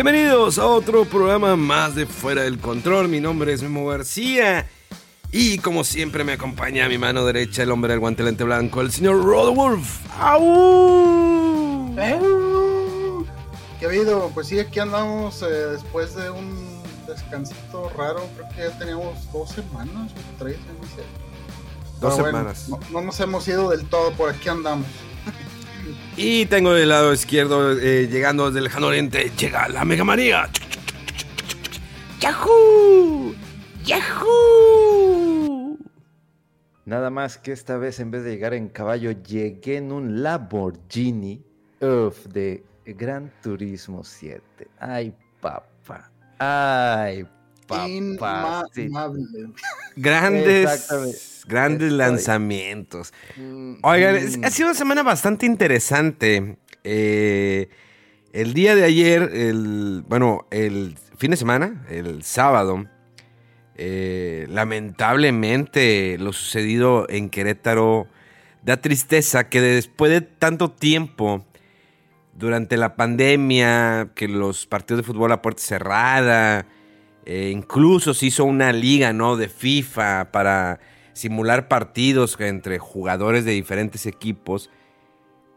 Bienvenidos a otro programa más de Fuera del Control. Mi nombre es Memo García. Y como siempre me acompaña a mi mano derecha el hombre del guantelete blanco, el señor Rodolf. ¡Au! ¿Qué ha habido? Pues sí, aquí andamos eh, después de un descansito raro. Creo que ya teníamos dos semanas o tres, no sé. Dos Pero bueno, semanas. no, no nos hemos ido del todo, por aquí andamos. Y tengo del lado izquierdo, eh, llegando desde el lejano oriente, llega la Mega María. ¡Yahoo! ¡Yahoo! Nada más que esta vez en vez de llegar en caballo, llegué en un Lamborghini uf, de Gran Turismo 7. Ay, papá. Ay, papá. Sí. Grandes, Exactamente. Grandes Estoy- lanzamientos. Oigan, es- Mm. ha sido una semana bastante interesante. Eh, el día de ayer, el, bueno, el fin de semana, el sábado, eh, lamentablemente lo sucedido en Querétaro da tristeza que después de tanto tiempo, durante la pandemia, que los partidos de fútbol a puerta cerrada, eh, incluso se hizo una liga, ¿no? De FIFA para simular partidos entre jugadores de diferentes equipos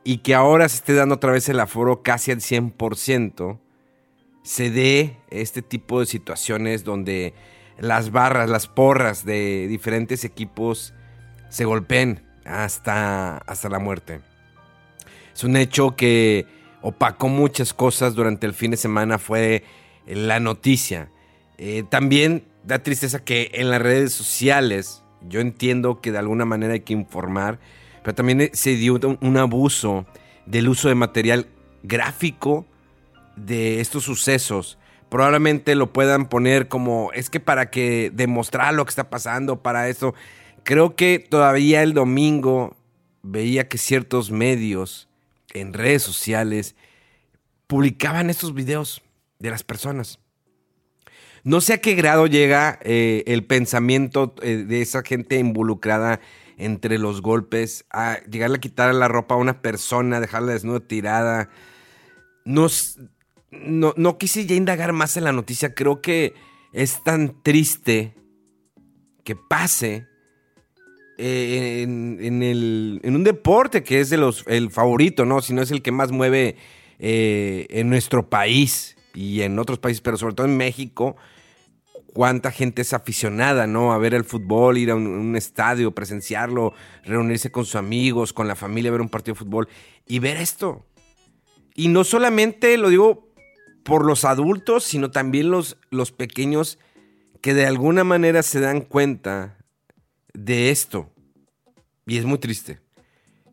y que ahora se esté dando otra vez el aforo casi al 100%, se dé este tipo de situaciones donde las barras, las porras de diferentes equipos se golpeen hasta, hasta la muerte. Es un hecho que opacó muchas cosas durante el fin de semana, fue la noticia. Eh, también da tristeza que en las redes sociales, yo entiendo que de alguna manera hay que informar, pero también eh, se dio un, abuso del uso de material gráfico de estos sucesos. Probablemente lo puedan poner como, es que para que demostrar lo que está pasando, para eso. Creo que todavía el domingo veía que ciertos medios en redes sociales publicaban estos videos de las personas. No sé a qué grado llega eh, el pensamiento eh, de esa gente involucrada entre los golpes, a llegarle a quitar la ropa a una persona, dejarla desnuda tirada. No, no, quise ya indagar más en la noticia. Creo que es tan triste que pase eh, en, el- en un deporte que es el favorito, ¿no? Si no es el que más mueve en nuestro país y en otros países, pero sobre todo en México, cuánta gente es aficionada, ¿no? A ver el fútbol, ir a un, estadio, presenciarlo, reunirse con sus amigos, con la familia, ver un partido de fútbol y ver esto. Y no solamente lo digo por los adultos, sino también los, los pequeños que de alguna manera se dan cuenta de esto. Y es muy triste.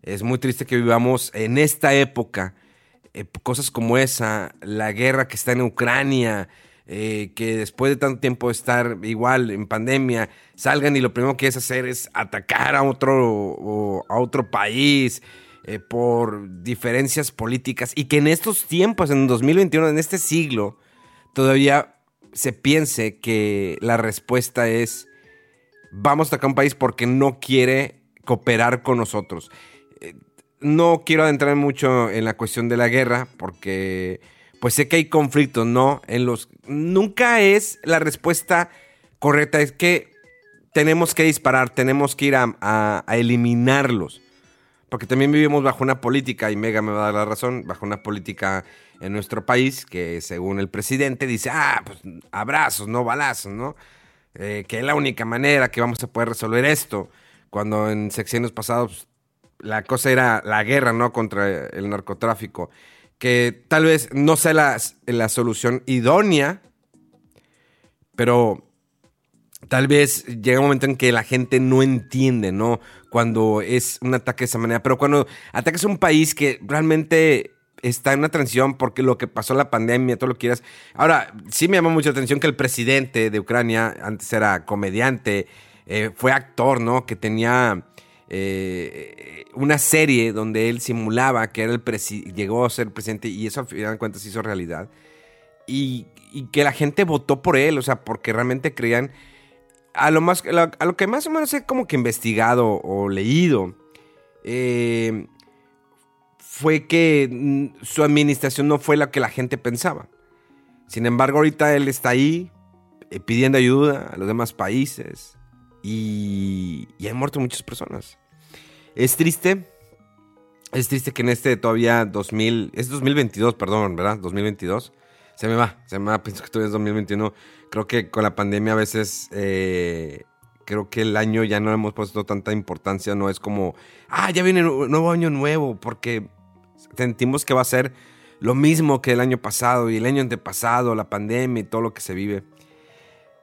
Es muy triste que vivamos en esta época eh, cosas como esa, la guerra que está en Ucrania, eh, que después de tanto tiempo de estar igual en pandemia, salgan y lo primero que es hacer es atacar a otro, o a otro país eh, por diferencias políticas y que en estos tiempos, en 2021, en este siglo, todavía se piense que la respuesta es vamos a atacar un país porque no quiere cooperar con nosotros. Eh, No quiero adentrar mucho en la cuestión de la guerra porque pues sé que hay conflictos, ¿no? En los nunca es la respuesta correcta, es que tenemos que disparar, tenemos que ir a, eliminarlos. Porque también vivimos bajo una política, y Mega me va a dar la razón, bajo una política en nuestro país que según el presidente dice, ah, pues abrazos, no balazos, ¿no? eh, que es la única manera que vamos a poder resolver esto, cuando en sexenios pasados la cosa era la guerra, ¿no? Contra el narcotráfico, que tal vez no sea la, la solución idónea, pero tal vez llega un momento en que la gente no entiende, ¿no? Cuando es un ataque de esa manera, pero cuando atacas a un país que realmente está en una transición porque lo que pasó la pandemia, todo lo que quieras. Ahora, sí me llamó mucho la atención que el presidente de Ucrania, antes era comediante, eh, fue actor, ¿no? Que tenía eh, una serie donde él simulaba que era el llegó a ser presidente y eso al final de cuentas hizo realidad. Y, que la gente votó por él, o sea, porque realmente creían. A lo, más, a lo que más o menos he como que investigado o leído, eh, fue que su administración no fue la que la gente pensaba. Sin embargo, ahorita él está ahí eh, pidiendo ayuda a los demás países y, y han muerto muchas personas. Es triste, es triste que en este todavía 2000, es 2022, perdón, ¿verdad? 2022. Se me va, se me va, pienso que todavía es 2021. Creo que con la pandemia a veces, eh, creo que el año ya no hemos puesto tanta importancia, no es como, ah, ya viene un nuevo año nuevo, porque sentimos que va a ser lo mismo que el año pasado y el año antepasado, la pandemia y todo lo que se vive.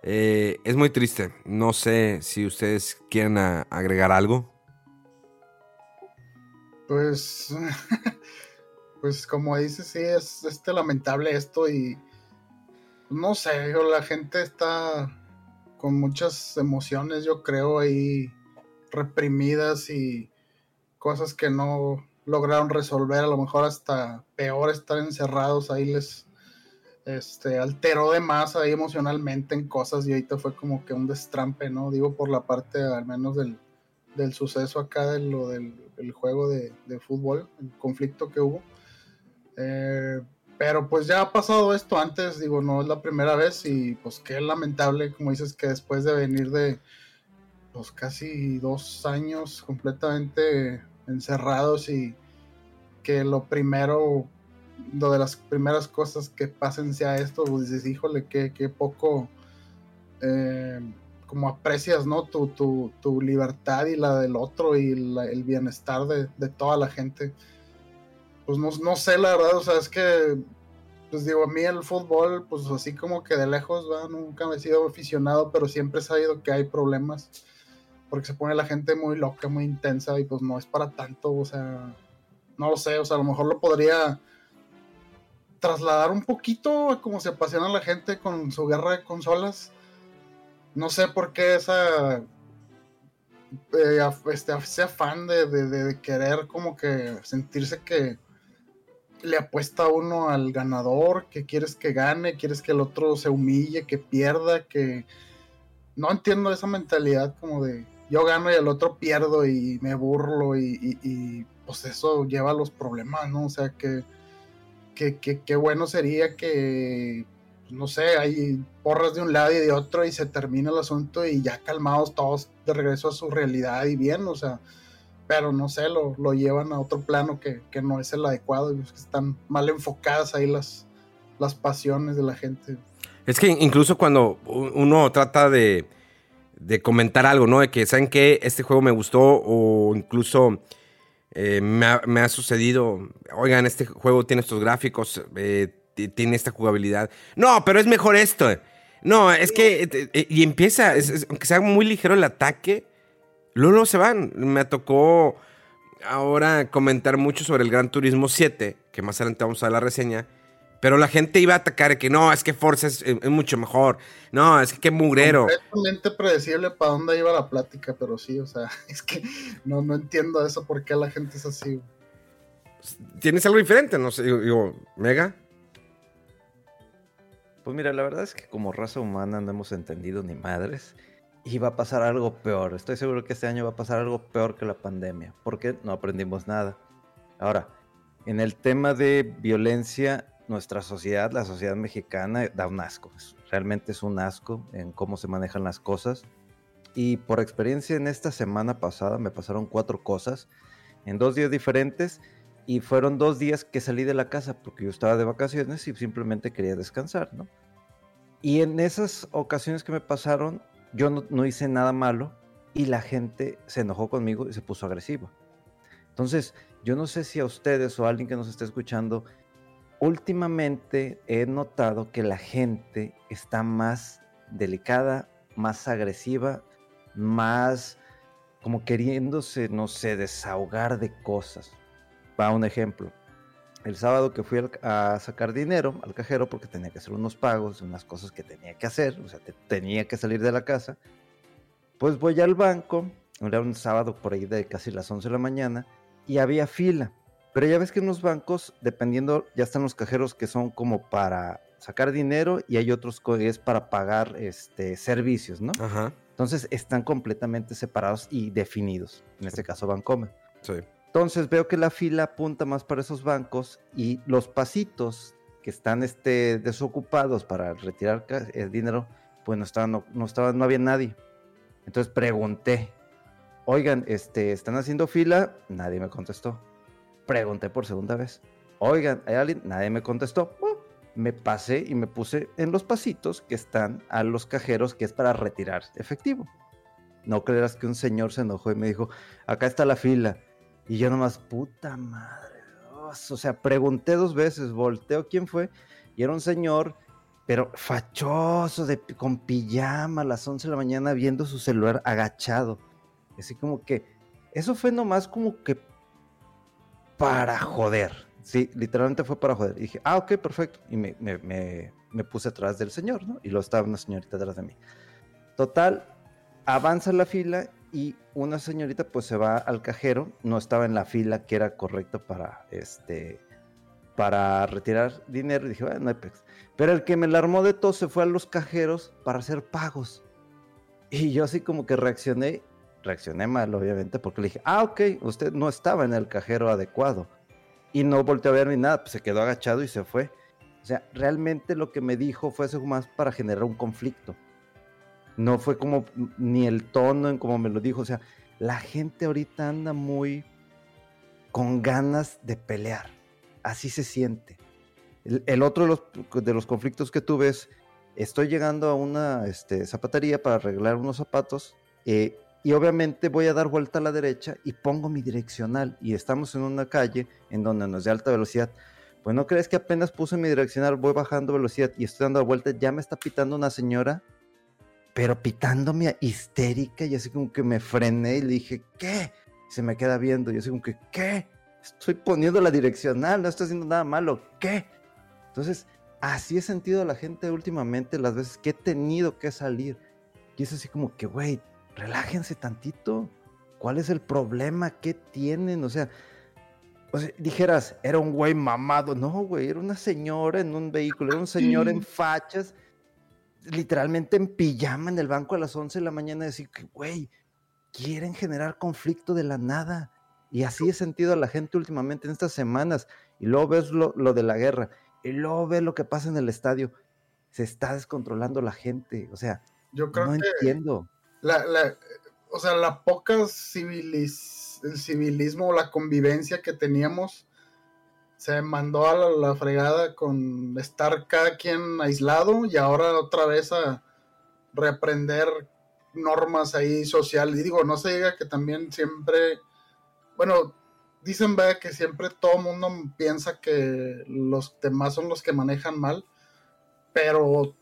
Eh, es muy triste. No sé si ustedes quieren agregar algo. Pues, pues como dices, sí, es este lamentable esto y no sé, la gente está con muchas emociones, yo creo, ahí reprimidas y cosas que no, lograron resolver, a lo mejor hasta peor estar encerrados, ahí les este, alteró de más ahí emocionalmente en cosas y ahorita fue como que un destrampe, ¿no? Digo por la parte al menos del, del suceso acá de lo del juego de, fútbol, el conflicto que hubo. Eh, pero pues ya ha pasado esto antes, digo, no es la primera vez y pues qué lamentable, como dices, que después de venir de pues casi dos años completamente encerrados y que lo primero, lo de las primeras cosas que pasen sea esto, pues dices, híjole, qué, poco eh, como aprecias, ¿no? Tu, tu, libertad y la del otro y el bienestar de, toda la gente. Pues no, no, sé, la verdad, o sea, es que, pues digo, a mí el fútbol, pues así como que de lejos, ¿va? nunca me he sido aficionado, pero siempre he sabido que hay problemas porque se pone la gente muy loca, muy intensa y pues no es para tanto, o sea, no lo sé, o sea, a lo mejor lo podría trasladar un poquito a cómo se apasiona la gente con su guerra de consolas. No sé por qué esa eh, este, ese afán de, de, querer como que sentirse que le apuesta uno al ganador, que quieres que gane, quieres que el otro se humille, que pierda, que no entiendo esa mentalidad como de yo gano y el otro pierdo y me burlo y, pues eso lleva a los problemas, ¿no? O sea, que, que, bueno sería que, no sé, hay porras de un lado y de otro y se termina el asunto y ya calmados todos de regreso a su realidad y bien, o sea, pero no sé, lo, lo llevan a otro plano que, no es el adecuado que están mal enfocadas ahí las, las pasiones de la gente. Es que incluso cuando uno trata de de comentar algo, ¿no? De que, ¿saben qué? Este juego me gustó o incluso eh, me, ha, sucedido, oigan, este juego tiene estos gráficos, eh, tiene esta jugabilidad. No, pero es mejor esto. No, es que, eh, y empieza, aunque sea muy ligero el ataque, luego, se van. Me tocó ahora comentar mucho sobre el Gran Turismo 7, que más adelante vamos a ver la reseña. Pero la gente iba a atacar que no, es que Forza es, mucho mejor. No, es que qué mugrero. Completamente predecible para dónde iba la plática, pero sí, o sea, es que no, no entiendo eso, por qué la gente es así. ¿Tienes algo diferente? No sé, digo, Mega. Pues mira, la verdad es que como raza humana no hemos entendido ni madres. Y va a pasar algo peor. Estoy seguro que este año va a pasar algo peor que la pandemia. Porque no aprendimos nada. Ahora, en el tema de violencia, nuestra sociedad, la sociedad mexicana, da un asco. Realmente es un asco en cómo se manejan las cosas. Y por experiencia en esta semana pasada me pasaron cuatro cosas en dos días diferentes y fueron dos días que salí de la casa porque yo estaba de vacaciones y simplemente quería descansar, ¿no? Y en esas ocasiones que me pasaron, yo no, no hice nada malo y la gente se enojó conmigo y se puso agresiva. Entonces, yo no sé si a ustedes o a alguien que nos esté escuchando, últimamente he notado que la gente está más delicada, más agresiva, más como queriéndose, no sé, desahogar de cosas. Va un ejemplo. El sábado que fui a sacar dinero al cajero porque tenía que hacer unos pagos, unas cosas que tenía que hacer, o sea, tenía que salir de la casa, pues voy al banco, era un sábado por ahí de casi las 11 de la mañana, y había fila. Pero ya ves que en los bancos, dependiendo, ya están los cajeros que son como para sacar dinero y hay otros que es para pagar este, servicios, ¿no? Ajá. Entonces están completamente separados y definidos. En este caso, Bancomer. Sí. Entonces veo que la fila apunta más para esos bancos y los pasitos que están este, desocupados para retirar el dinero, pues no estaban, no, no, estaban, no había nadie. Entonces pregunté, oigan, este, ¿están haciendo fila? Nadie me contestó. Pregunté por segunda vez, oigan, ¿hay alguien? Nadie me contestó. Me pasé y me puse en los pasitos que están a los cajeros, que es para retirar efectivo. No creerás que un señor se enojó y me dijo, acá está la fila. Y yo nomás, puta madre. O sea, pregunté dos veces, volteo quién fue, y era un señor pero fachoso, de, con pijama a las 11 de la mañana viendo su celular agachado. Así como que, eso fue nomás como que para joder. Sí, literalmente fue para joder. Y dije, ah, ok, perfecto. Y me, me, me, puse atrás del señor, ¿no? Y lo estaba una señorita detrás de mí. Total, avanza la fila y una señorita pues se va al cajero. No estaba en la fila que era correcta para este para retirar dinero y dije, bueno, no hay pex. Pero el que me la armó de todo se fue a los cajeros para hacer pagos. Y yo así como que reaccioné, reaccioné mal obviamente porque le dije, ah, ok, usted no estaba en el cajero adecuado. Y no volteó a ver ni nada, pues se quedó agachado y se fue. O sea, realmente lo que me dijo fue eso más para generar un conflicto. No fue como ni el tono en como me lo dijo. O sea, la gente ahorita anda muy con ganas de pelear así se siente. El, el otro de los, de los, conflictos que tuve es, estoy llegando a una este, zapatería para arreglar unos zapatos eh, y obviamente voy a dar vuelta a la derecha y pongo mi direccional y estamos en una calle en donde no es de alta velocidad. Pues no crees que apenas puse mi direccional, voy bajando velocidad y estoy dando vuelta, ya me está pitando una señora, pero pitándome histérica y así como que me frené y le dije, ¿qué? Se me queda viendo y así como que, ¿qué? estoy poniendo la direccional, no estoy haciendo nada malo, ¿qué? Entonces, así he sentido a la gente últimamente las veces que he tenido que salir. Y es así como que, güey, relájense tantito. ¿Cuál es el problema? ¿Qué tienen? O sea, o sea, dijeras, era un güey mamado. No, güey, era una señora en un vehículo, era un señor en fachas, literalmente en pijama en el banco a las 11 de la mañana. Decir que, güey, quieren generar conflicto de la nada. Y así he sentido a la gente últimamente en estas semanas. Y luego ves lo, lo, de la guerra. Y luego ves lo que pasa en el estadio. Se está descontrolando la gente. O sea, yo creo no que entiendo. La, la, o sea, la poca civiliz, civilismo, la convivencia que teníamos, se mandó a la, fregada con estar cada quien aislado y ahora otra vez a reaprender normas ahí sociales. Y digo, no se diga que también siempre bueno, dicen ¿verdad? que siempre todo mundo piensa que los demás son los que manejan mal, pero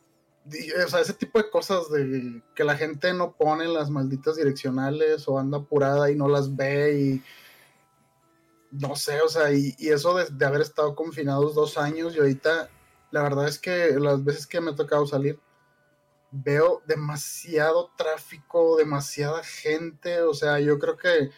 o sea, ese tipo de cosas de que la gente no pone las malditas direccionales o anda apurada y no las ve y no sé, o sea, y, eso de, de, haber estado confinados dos años y ahorita la verdad es que las veces que me ha tocado salir veo demasiado tráfico, demasiada gente, o sea, yo creo que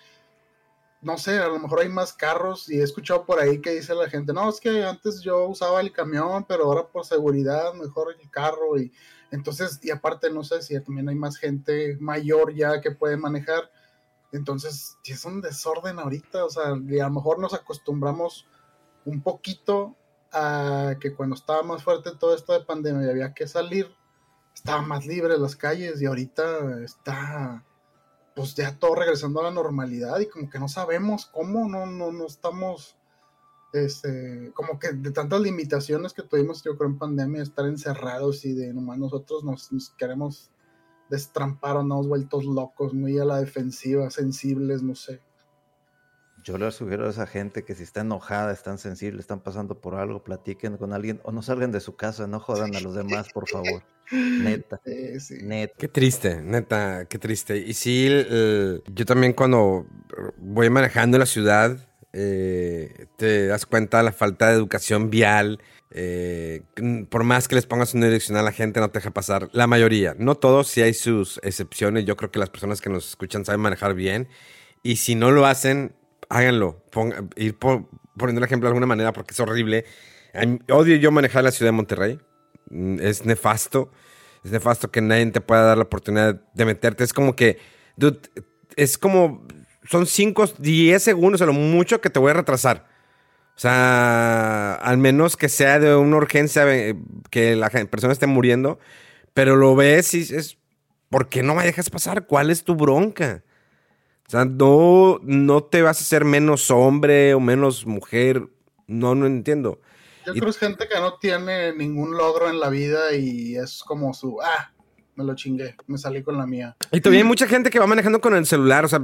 no sé, a lo mejor hay más carros y he escuchado por ahí que dice la gente, no, es que antes yo usaba el camión, pero ahora por seguridad mejor el carro y entonces, y aparte no sé si también hay más gente mayor ya que puede manejar, entonces es un desorden ahorita, o sea, y a lo mejor nos acostumbramos un poquito a que cuando estaba más fuerte todo esto de pandemia y había que salir, estaba más libre las calles y ahorita está pues ya todo regresando a la normalidad y como que no sabemos cómo, no, no, no estamos, este, como que de tantas limitaciones que tuvimos, yo creo, en pandemia, estar encerrados y de nomás nosotros nos, nos queremos destramparon, ¿no? vueltos locos, muy a la defensiva, sensibles, no sé. Yo le sugiero a esa gente que si está enojada, están sensibles, están pasando por algo, platiquen con alguien o no salgan de su casa, no jodan a los demás, por favor. Neta. Neta. Qué triste, neta, qué triste. Y sí, yo también cuando voy manejando la ciudad, eh, te das cuenta de la falta de educación vial. Eh, por más que les pongas una dirección a la gente, no te deja pasar. La mayoría, no todos, sí hay sus excepciones. Yo creo que las personas que nos escuchan saben manejar bien. Y si no lo hacen, háganlo. ir poniendo el ejemplo de alguna manera porque es horrible. Odio yo manejar la ciudad de Monterrey. Mm, es nefasto. Es nefasto que nadie te pueda dar la oportunidad de meterte. Es como que, dude, es como, son 5, 10 segundos a lo mucho que te voy a retrasar. O sea, al menos que sea de una urgencia, eh, que la persona esté muriendo, pero lo ves y es, ¿por qué no me dejas pasar? ¿Cuál es tu bronca? O sea, no, no te vas a hacer menos hombre o menos mujer. No, no entiendo. Yo creo que es gente que no tiene ningún logro en la vida y es como su, ah, me lo chingué, me salí con la mía. Y todavía hay mucha gente que va manejando con el celular. O sea,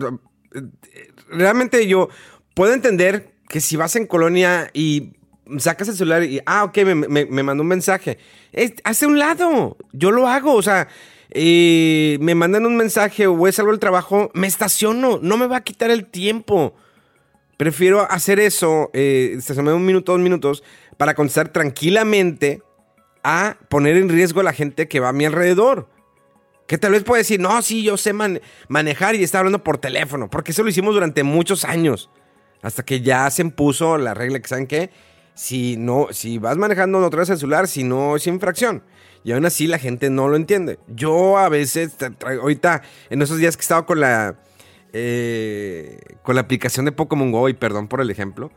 realmente yo puedo entender que si vas en colonia y sacas el celular y, ah, ok, me, me mandó un mensaje. hace un lado, yo lo hago, o sea, me mandan un mensaje o voy a salgo del trabajo, me estaciono, no me va a quitar el tiempo. Prefiero hacer eso, eh, estacionarme un minuto, dos minutos, para contestar tranquilamente a poner en riesgo a la gente que va a mi alrededor. Que tal vez puede decir, no, sí, yo sé manejar y está hablando por teléfono, porque eso lo hicimos durante muchos años. Hasta que ya se impuso la regla que, ¿saben qué? Si, no, si vas manejando no traes el celular, si no es infracción. Y aún así la gente no lo entiende. Yo a veces, ahorita, en esos días que he estado con la, eh, con la aplicación de Pokémon Go, y perdón por el ejemplo,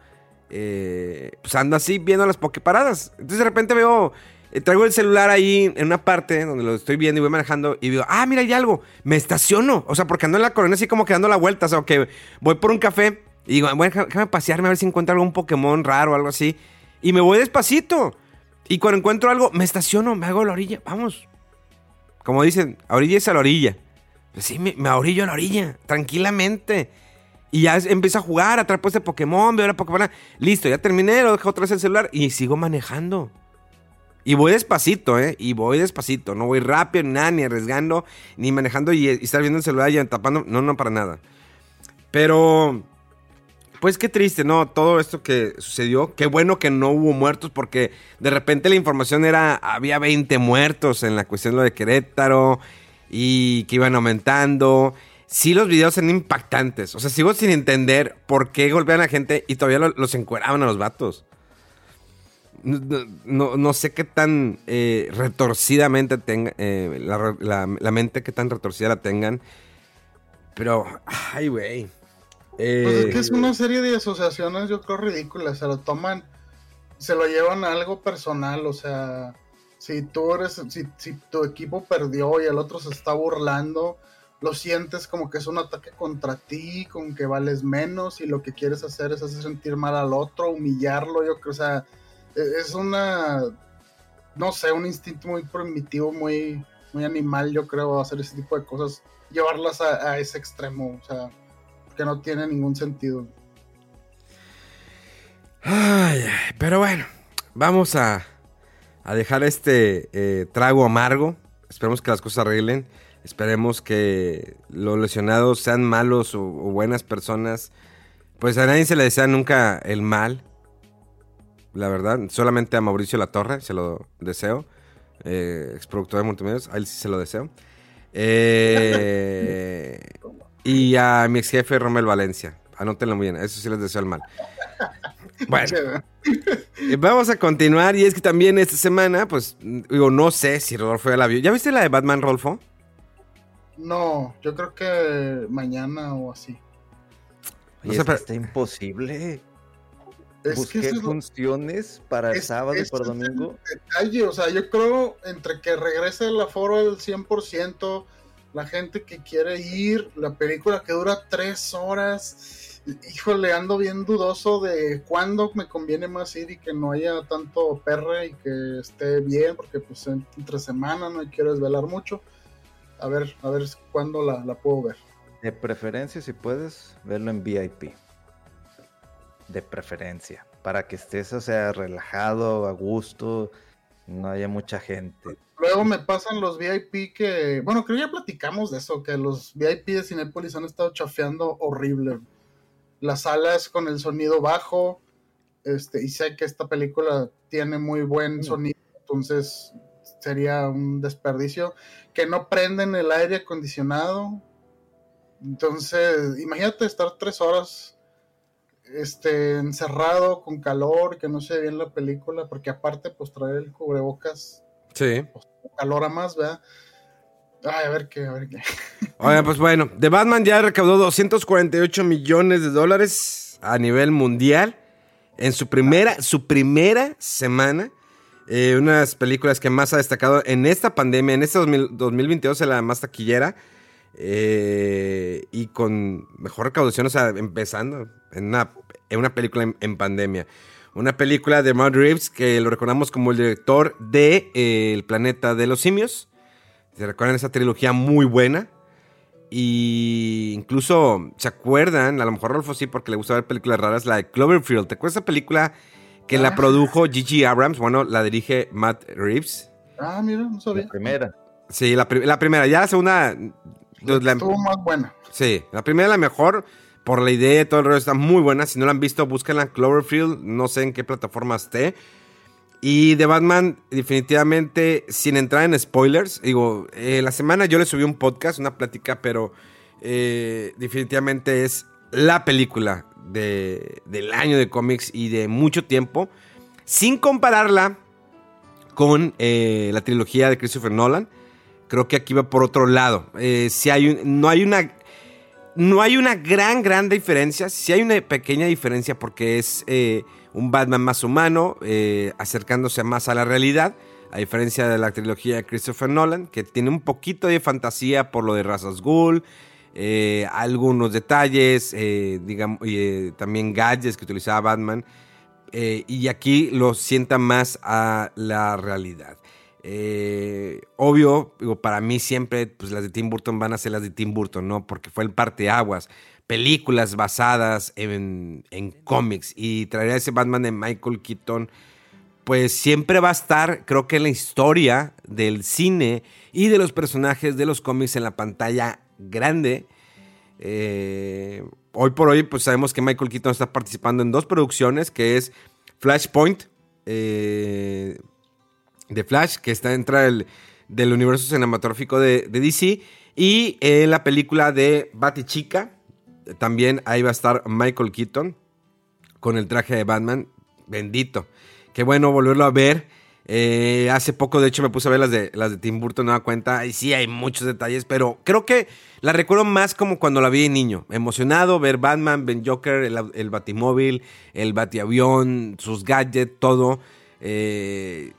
eh, pues ando así viendo las Poképaradas. Entonces de repente veo, eh, traigo el celular ahí en una parte donde lo estoy viendo y voy manejando y digo, ah, mira, hay algo, me estaciono. O sea, porque ando en la corona así como que dando la vuelta, o sea, que voy por un café y digo, bueno, déjame pasearme a ver si encuentro algún Pokémon raro o algo así. Y me voy despacito. Y cuando encuentro algo, me estaciono, me hago a la orilla, vamos. Como dicen, a orilla es a la orilla. Pues sí, me, me orillo a la orilla, tranquilamente. Y ya empiezo a jugar, atrapo este Pokémon, veo la Pokémon. Listo, ya terminé, lo dejo otra vez el celular y sigo manejando. Y voy despacito, ¿eh? Y voy despacito. No voy rápido, ni nada, ni arriesgando, ni manejando y, y estar viendo el celular y tapando. No, no, para nada. Pero pues qué triste, ¿no? Todo esto que sucedió. Qué bueno que no hubo muertos porque de repente la información era, había 20 muertos en la cuestión de lo de Querétaro y que iban aumentando. Sí, los videos eran impactantes. O sea, sigo sin entender por qué golpean a la gente y todavía los encueraban a los vatos. No, sé qué tan eh, retorcidamente tenga eh, la, la, mente, qué tan retorcida la tengan. Pero, ay, güey. Pues es que es una eh, serie de asociaciones, yo creo, ridículas. Se lo toman, se lo llevan a algo personal. O sea, si tú eres, si, si tu equipo perdió y el otro se está burlando, lo sientes como que es un ataque contra ti, con que vales menos y lo que quieres hacer es hacer sentir mal al otro, humillarlo. Yo creo, o sea, e, es una, no sé, un instinto muy primitivo, muy, muy animal, yo creo, hacer ese tipo de cosas, llevarlas a, a ese extremo. O sea que no tiene ningún sentido. Ay, pero bueno, vamos a, dejar este eh, trago amargo. Esperemos que las cosas arreglen. Esperemos que los lesionados sean malos o, buenas personas. Pues a nadie se le desea nunca el mal. La verdad, solamente a Mauricio Latorre se lo deseo. Eh, exproductor de multimedios, a él sí se lo deseo. Eh, y a mi ex jefe Romel Valencia. Anótenlo muy bien, eso sí les deseo el mal. Bueno, vamos a continuar. Y es que también esta semana, pues, digo, no sé si Rodolfo ya la vio. ¿Ya viste la de Batman, Rodolfo? No, yo creo que mañana o así. Oye, está imposible. Es Busqué funciones para el sábado y por domingo. detalle, o sea, yo creo entre que regrese el aforo al 100%, la gente que quiere ir, la película que dura tres horas. Híjole, ando bien dudoso de cuándo me conviene más ir y que no haya tanto perre y que esté bien, porque pues entre semana no quiero desvelar mucho. A ver, a ver cuándo la, la puedo ver. De preferencia, si puedes, verlo en VIP. De preferencia. Para que estés, o sea, relajado, a gusto, no haya mucha gente. Luego me pasan los VIP que, bueno, creo que ya platicamos de eso, que los VIP de Cinepolis han estado chafeando horrible. Las salas con el sonido bajo, este, y sé que esta película tiene muy buen sonido, entonces sería un desperdicio. Que no prenden el aire acondicionado. Entonces, imagínate estar tres horas este, encerrado con calor, que no se ve bien la película, porque aparte, pues traer el cubrebocas, Sí. pues, calor a más, ¿verdad? Ay, a ver qué, a ver qué. Oiga, pues bueno, The Batman ya recaudó 248 millones de dólares a nivel mundial en su primera, su primera semana. Eh, unas películas que más ha destacado en esta pandemia, en este 2000 2022, es la más taquillera. eh, y con mejor recaudación, o sea, empezando en una, en una película en, pandemia. Una película de Matt Reeves que lo recordamos como el director de eh, El planeta de los simios. ¿Se recuerdan esa trilogía muy buena? Y incluso, ¿se acuerdan? A lo mejor Rolfo sí, porque le gusta ver películas raras, la de Cloverfield. ¿Te acuerdas esa película que la Ah. produjo Gigi Abrams? Bueno, la dirige Matt Reeves. Ah, mira, no sabía. La primera. Sí, la, pri- la primera. Ya la segunda... pues, la- Estuvo más buena. sí, la primera la mejor. Por la idea y todo el rollo está muy buena. Si no la han visto, búsquenla. Cloverfield. No sé en qué plataforma esté. Y de Batman, definitivamente, sin entrar en spoilers, digo, eh, la semana yo le subí un podcast, una plática, pero eh, definitivamente es la película de- del año de cómics y de mucho tiempo, sin compararla con eh, la trilogía de Christopher Nolan. Creo que aquí va por otro lado. Eh, si hay no hay una no hay una gran, gran diferencia. Sí hay una pequeña diferencia porque es eh, un Batman más humano, acercándose más a la realidad. A diferencia de la trilogía de Christopher Nolan, que tiene un poquito de fantasía por lo de Razas Ghul, eh, algunos detalles, eh, digamos, eh, también gadgets que utilizaba Batman. eh, y aquí lo sienta más a la realidad. Obvio, para mí siempre pues, las de Tim Burton van a ser las de Tim Burton, ¿no? Porque fue el parteaguas. Películas basadas en, en cómics. Y traer a ese Batman de Michael Keaton, pues siempre va a estar, creo que en la historia del cine y de los personajes de los cómics en la pantalla grande. Eh, hoy por hoy, pues sabemos que Michael Keaton está participando en dos producciones, que es Flashpoint, eh, de Flash, que está dentro del, universo cinematográfico de, DC, y en la película de Batichica, también ahí va a estar Michael Keaton con el traje de Batman, bendito. Qué bueno volverlo a ver. Eh, hace poco, de hecho, me puse a ver las de, las de Tim Burton, da cuenta. Y sí, hay muchos detalles, pero creo que la recuerdo más como cuando la vi de niño. Emocionado, ver Batman, Ben Joker, el, Batimóvil, el Batiavión, sus gadgets, todo. Eh,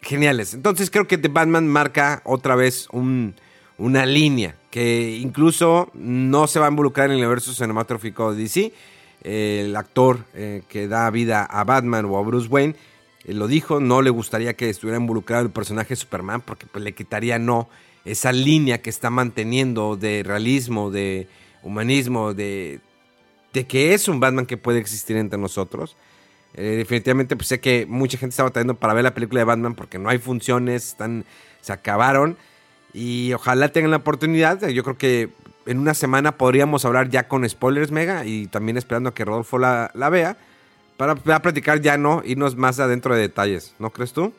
geniales. Entonces creo que The Batman marca otra vez un- una línea que incluso no se va a involucrar en el universo cinematográfico de DC. El actor eh, que da vida a Batman o a Bruce Wayne lo dijo, no le gustaría que estuviera involucrado el personaje de Superman porque pues, le quitaría no esa línea que está manteniendo de realismo, de humanismo, de, de que es un Batman que puede existir entre nosotros. Eh, definitivamente pues sé que mucha gente está batallando para ver la película de Batman porque no hay funciones, están, se acabaron y ojalá tengan la oportunidad. Yo creo que en una semana podríamos hablar ya con spoilers mega y también esperando a que Rodolfo la vea para, para platicar ya no, irnos más adentro de detalles, ¿no crees tú?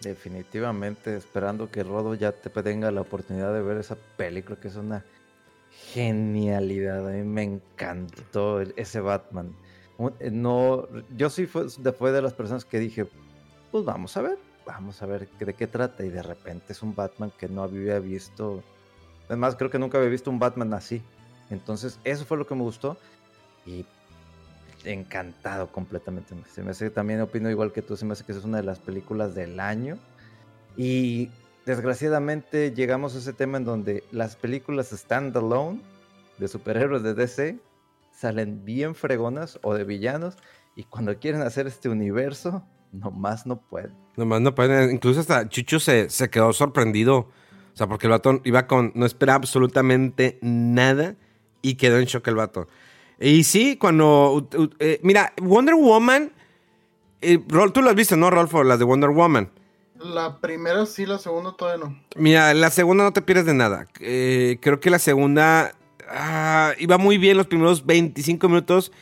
Definitivamente, esperando que Rodo ya te tenga la oportunidad de ver esa película que es una genialidad. A mí me encantó ese Batman. Eh, No, yo sí fue, fue de las personas que dije, pues vamos a ver, vamos a ver de qué trata. Y de repente es un Batman que no había visto. Además, creo que nunca había visto un Batman así. Entonces, eso fue lo que me gustó. Y encantado completamente. Se me hace, también opino igual que tú, se me hace que es una de las películas del año. Y desgraciadamente llegamos a ese tema en donde las películas standalone de superhéroes de DC salen bien fregonas o de villanos y cuando quieren hacer este universo, nomás no pueden. Nomás no pueden, incluso hasta Chucho se, se quedó sorprendido O sea, porque el vato iba con. No esperaba absolutamente nada y quedó en shock el vato. Y sí, cuando. eh, mira, Wonder Woman. eh, Rol- tú lo has visto, ¿no, Rolfo? Las de Wonder Woman. La primera sí, la segunda todavía no. Mira, la segunda no te pierdes de nada. Eh, creo que la segunda ah, iba muy bien los primeros 25 minutos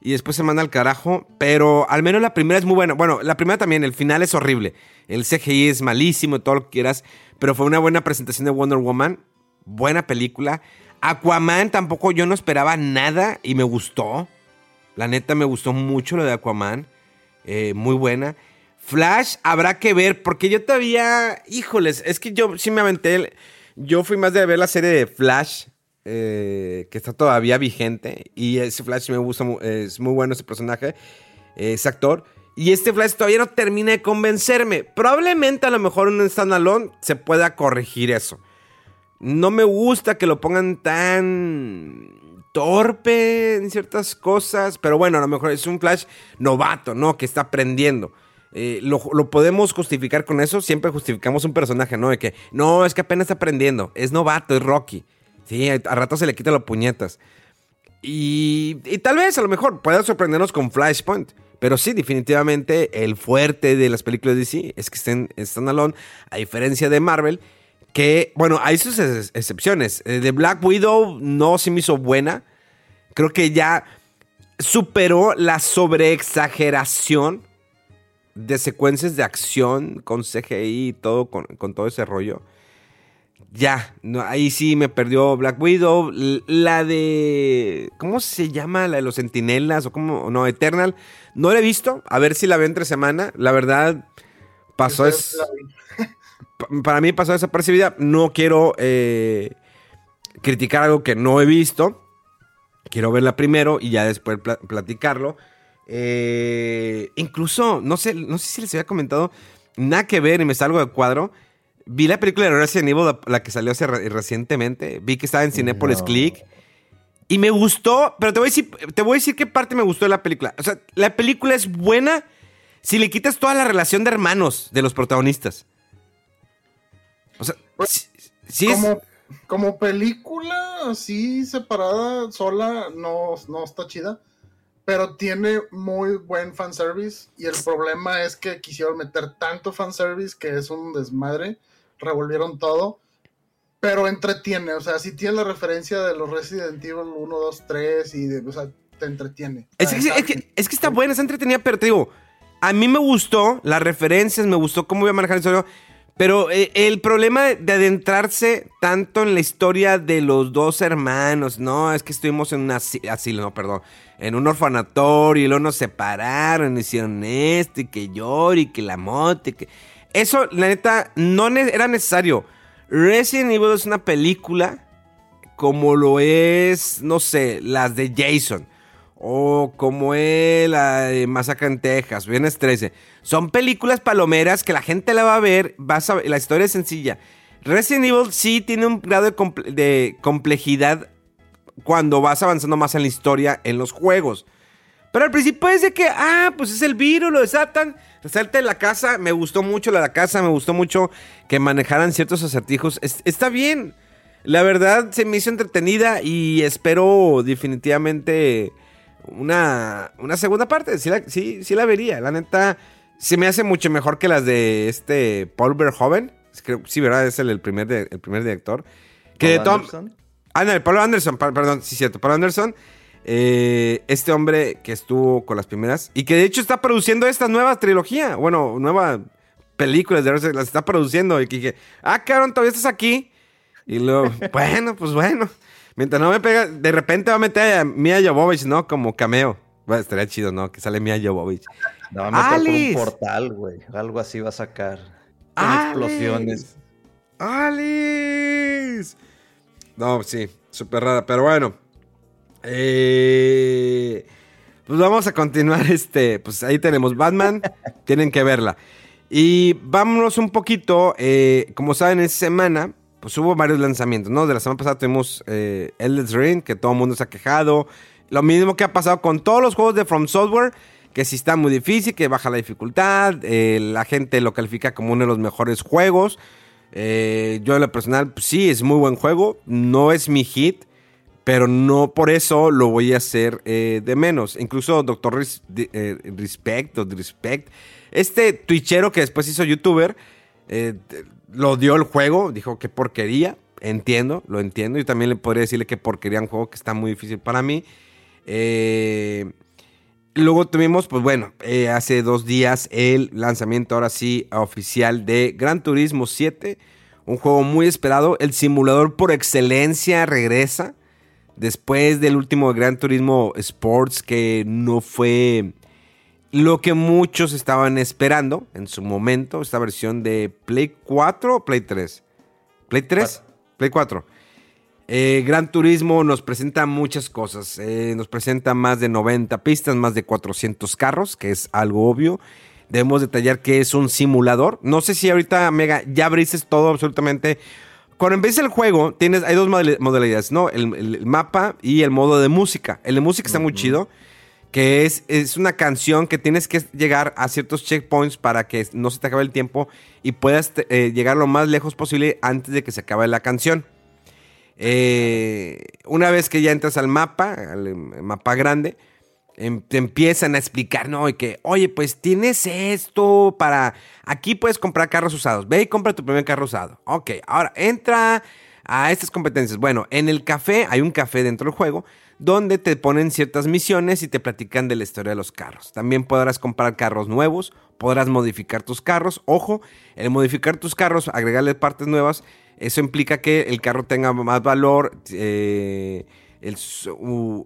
y después se manda al carajo. Pero al menos la primera es muy buena. Bueno, la primera también, el final es horrible. El CGI es malísimo, todo lo que quieras. Pero fue una buena presentación de Wonder Woman. Buena película. Aquaman tampoco yo no esperaba nada y me gustó. La neta me gustó mucho lo de Aquaman. Eh, muy buena. Flash habrá que ver, porque yo todavía, híjoles, es que yo sí me aventé, yo fui más de ver la serie de Flash, eh, que está todavía vigente, y ese Flash me gusta, es muy bueno ese personaje, eh, ese actor, y este Flash todavía no termina de convencerme. Probablemente a lo mejor en un standalone se pueda corregir eso. No me gusta que lo pongan tan torpe en ciertas cosas, pero bueno, a lo mejor es un Flash novato, ¿no? Que está aprendiendo. Eh, lo, lo podemos justificar con eso, siempre justificamos un personaje, ¿no? De que, no, es que apenas está aprendiendo, es novato, es Rocky. Sí, a, rato se le quita las puñetas. Y, y tal vez a lo mejor pueda sorprendernos con Flashpoint. Pero sí, definitivamente el fuerte de las películas de DC es que estén en standalone, a diferencia de Marvel, que, bueno, hay sus ex- excepciones. Eh, de Black Widow no se me hizo buena. Creo que ya superó la sobreexageración de secuencias de acción con CGI y todo, con, con todo ese rollo. Ya, no, ahí sí me perdió Black Widow. La de. ¿Cómo se llama? La de los Sentinelas o cómo. No, Eternal. No la he visto. A ver si la veo entre semana. La verdad, pasó. Es, para mí pasó desapercibida. No quiero eh, criticar algo que no he visto. Quiero verla primero y ya después pla- platicarlo. Eh, incluso, no sé, no sé si les había comentado, nada que ver y me salgo de cuadro. Vi la película de Resident Evil, la, la que salió hace re- recientemente. Vi que estaba en Cinepolis No. Click. Y me gustó, pero te voy, a decir, te voy a decir qué parte me gustó de la película. O sea, la película es buena si le quitas toda la relación de hermanos de los protagonistas. Sea, sí, sí es- Como, como película así separada, sola, no, no está chida. Pero tiene muy buen fanservice. Y el problema es que quisieron meter tanto fanservice que es un desmadre. Revolvieron todo. Pero entretiene. O sea, si tiene la referencia de los Resident Evil 1, 2, 3. Y de, o sea, te entretiene. Es que, es, que, es que está buena, está entretenida, pero te digo, a mí me gustó las referencias, me gustó cómo voy a manejar la historia, pero eh, el problema de, de adentrarse tanto en la historia de los dos hermanos, no, es que estuvimos en un asi- asilo, no, perdón, en un orfanatorio y luego nos separaron, hicieron esto y que yo y que la moto y que... Eso, la neta, no era necesario. Resident Evil es una película como lo es, no sé, las de Jason. O como es la de Masacre en Texas, Viernes 13. Son películas palomeras que la gente la va a ver. La historia es sencilla. Resident Evil sí tiene un grado de, comple- de complejidad cuando vas avanzando más en la historia en los juegos. Pero al principio es de que, ah, pues es el virus, lo desatan. Resalta en la casa, me gustó mucho la la casa, me gustó mucho que manejaran ciertos acertijos. Es- está bien. La verdad se me hizo entretenida y espero definitivamente una, una segunda parte. Sí la, sí, sí la vería. La neta, se me hace mucho mejor que las de este Paul Verhoeven. Que- sí, ¿verdad? Es el, el primer, de- el primer director. Que de Tom, Anderson. Ah, no, Paul Anderson, perdón, sí, cierto. Paul Anderson, eh, este hombre que estuvo con las primeras y que de hecho está produciendo esta nueva trilogía, bueno, nueva películas de las está produciendo. Y que dije, ah, cabrón, todavía estás aquí. Y luego, bueno, pues bueno. Mientras no me pega, de repente va a meter a Mia Jovovich, ¿no? Como cameo. Bueno, estaría chido, ¿no? Que sale Mia Jovovich. No, va a meter por un portal, güey. Algo así va a sacar. Con ¡Alice! explosiones. ¡Alice! No, sí, súper rara, pero bueno. Eh, pues vamos a continuar este. Pues ahí tenemos Batman. tienen que verla. Y vámonos un poquito. eh, como saben, esta semana, pues hubo varios lanzamientos, ¿no? De la semana pasada tuvimos eh, Elden que todo el mundo se ha quejado. Lo mismo que ha pasado con todos los juegos de From Software, que si está muy difícil, que baja la dificultad, eh, la gente lo califica como uno de los mejores juegos. Eh, yo en lo personal, pues, sí, es muy buen juego. No es mi hit, pero no por eso lo voy a hacer eh, de menos. Incluso Doctor Respect o Respect, este twitchero que después hizo youtuber, lo dio el juego, dijo que porquería. Entiendo, lo entiendo. Yo también le podría decirle que porquería un juego que está muy difícil para mí. Eh, luego tuvimos, pues bueno, eh, hace dos días el lanzamiento ahora sí oficial de Gran Turismo 7. Un juego muy esperado. El simulador por excelencia regresa. Después del último Gran Turismo Sports que no fue lo que muchos estaban esperando en su momento. Esta versión de Play 4 o Play 3. Play 3, Play 4. Eh, Gran Turismo nos presenta muchas cosas. Eh, nos presenta más de 90 pistas, más de 400 carros, que es algo obvio. Debemos detallar que es un simulador. No sé si ahorita, Mega, ya abriste todo absolutamente. Cuando empieza el juego, tienes, hay dos modalidades, ¿no? El, mapa y el modo de música. El de música está muy chido, que es, es una canción que tienes que llegar a ciertos checkpoints para que no se te acabe el tiempo y puedas eh, llegar lo más lejos posible antes de que se acabe la canción. Eh, una vez que ya entras al mapa, al em, mapa grande, em, te empiezan a explicar, ¿no? Y que, oye, pues tienes esto para... Aquí puedes comprar carros usados. Ve y compra tu primer carro usado. Ok, ahora entra a estas competencias. Bueno, en el café, hay un café dentro del juego, donde te ponen ciertas misiones y te platican de la historia de los carros. También podrás comprar carros nuevos, podrás modificar tus carros. Ojo, el modificar tus carros, agregarle partes nuevas, eso implica que el carro tenga más valor eh,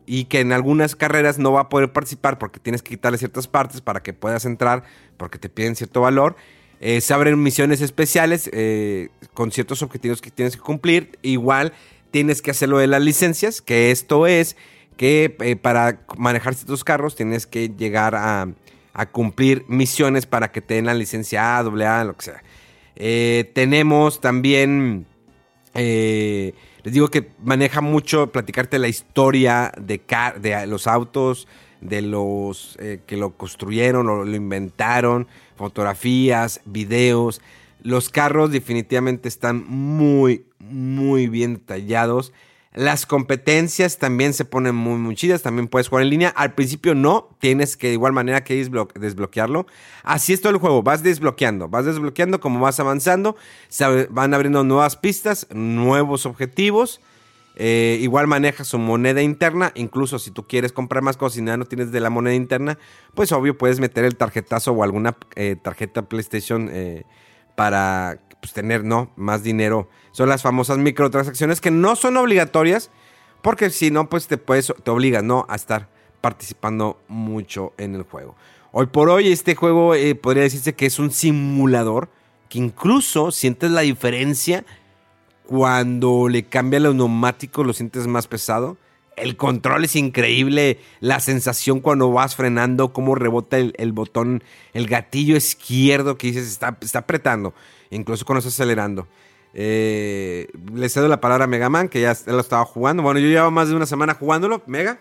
y que en algunas carreras no va a poder participar porque tienes que quitarle ciertas partes para que puedas entrar porque te piden cierto valor. Eh, se abren misiones especiales eh, con ciertos objetivos que tienes que cumplir. Igual tienes que hacerlo de las licencias, que esto es que para manejar ciertos carros tienes que llegar a, cumplir misiones para que te den la licencia A, AA, lo que sea. Eh, tenemos también, eh, les digo que maneja mucho platicarte la historia de, de los autos, de los eh, que lo construyeron o lo inventaron, fotografías, videos. Los carros definitivamente están muy, muy bien tallados. Las competencias también se ponen muy, muy chidas. También puedes jugar en línea. Al principio no. Tienes que de igual manera que desbloquearlo. Así es todo el juego. Vas desbloqueando. Vas desbloqueando como vas avanzando. Se van abriendo nuevas pistas, nuevos objetivos. Eh, igual manejas su moneda interna. Incluso si tú quieres comprar más cosas y no tienes de la moneda interna, pues obvio puedes meter el tarjetazo o alguna eh, tarjeta PlayStation eh, para pues, tener no más dinero. Son las famosas microtransacciones que no son obligatorias, porque si no, pues te, puedes, te obligas ¿no? a estar participando mucho en el juego. Hoy por hoy este juego eh, podría decirse que es un simulador que incluso sientes la diferencia cuando le cambia los neumáticos, lo sientes más pesado. El control es increíble, la sensación cuando vas frenando, cómo rebota el, botón, el gatillo izquierdo que dices está, está apretando incluso cuando estás acelerando. Eh, le cedo la palabra a Megaman, que ya lo estaba jugando. Bueno, yo llevo más de una semana jugándolo. Mega.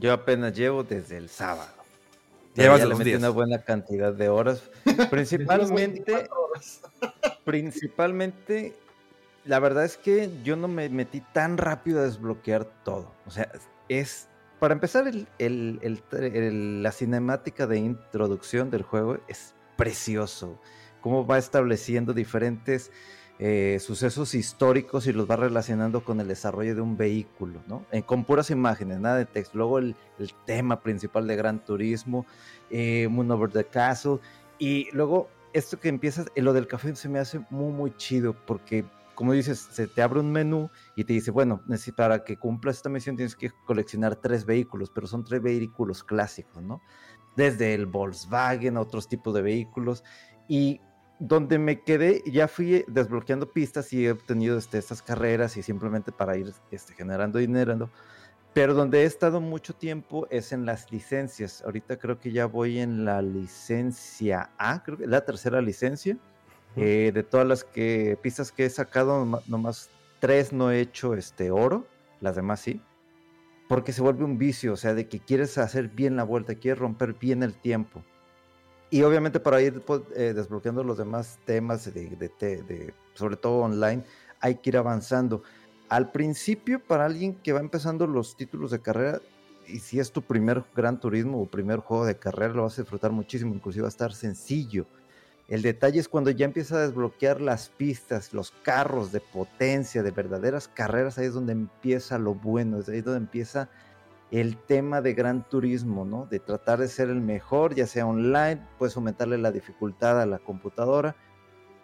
Yo apenas llevo desde el sábado. Ya le metí una buena cantidad de horas. Principalmente, principalmente la verdad es que yo no me metí tan rápido a desbloquear todo. O sea, es. Para empezar, la cinemática de introducción del juego es precioso. Cómo va estableciendo diferentes eh, sucesos históricos y los va relacionando con el desarrollo de un vehículo, ¿no? Eh, con puras imágenes, nada de texto. Luego el, tema principal de Gran Turismo, eh, Moon Over the Castle. Y luego esto que empieza, lo del café se me hace muy, muy chido porque como dices, se te abre un menú y te dice, bueno, para que cumplas esta misión tienes que coleccionar tres vehículos, pero son tres vehículos clásicos, ¿no? desde el Volkswagen, otros tipos de vehículos. Y donde me quedé, ya fui desbloqueando pistas y he obtenido este, estas carreras y simplemente para ir este, generando dinero. Pero donde he estado mucho tiempo es en las licencias. Ahorita creo que ya voy en la licencia A, creo que la tercera licencia. Eh, de todas las que, pistas que he sacado, nomás tres no he hecho este oro, las demás sí. Porque se vuelve un vicio, o sea, de que quieres hacer bien la vuelta, quieres romper bien el tiempo. Y obviamente para ir pues, eh, desbloqueando los demás temas, de, de, sobre todo online, hay que ir avanzando. Al principio, para alguien que va empezando los títulos de carrera, y si es tu primer gran turismo o primer juego de carrera, lo vas a disfrutar muchísimo, inclusive va a estar sencillo. El detalle es cuando ya empieza a desbloquear las pistas, los carros de potencia, de verdaderas carreras, ahí es donde empieza lo bueno, es ahí donde empieza el tema de gran turismo, ¿no? De tratar de ser el mejor, ya sea online, puedes aumentarle la dificultad a la computadora.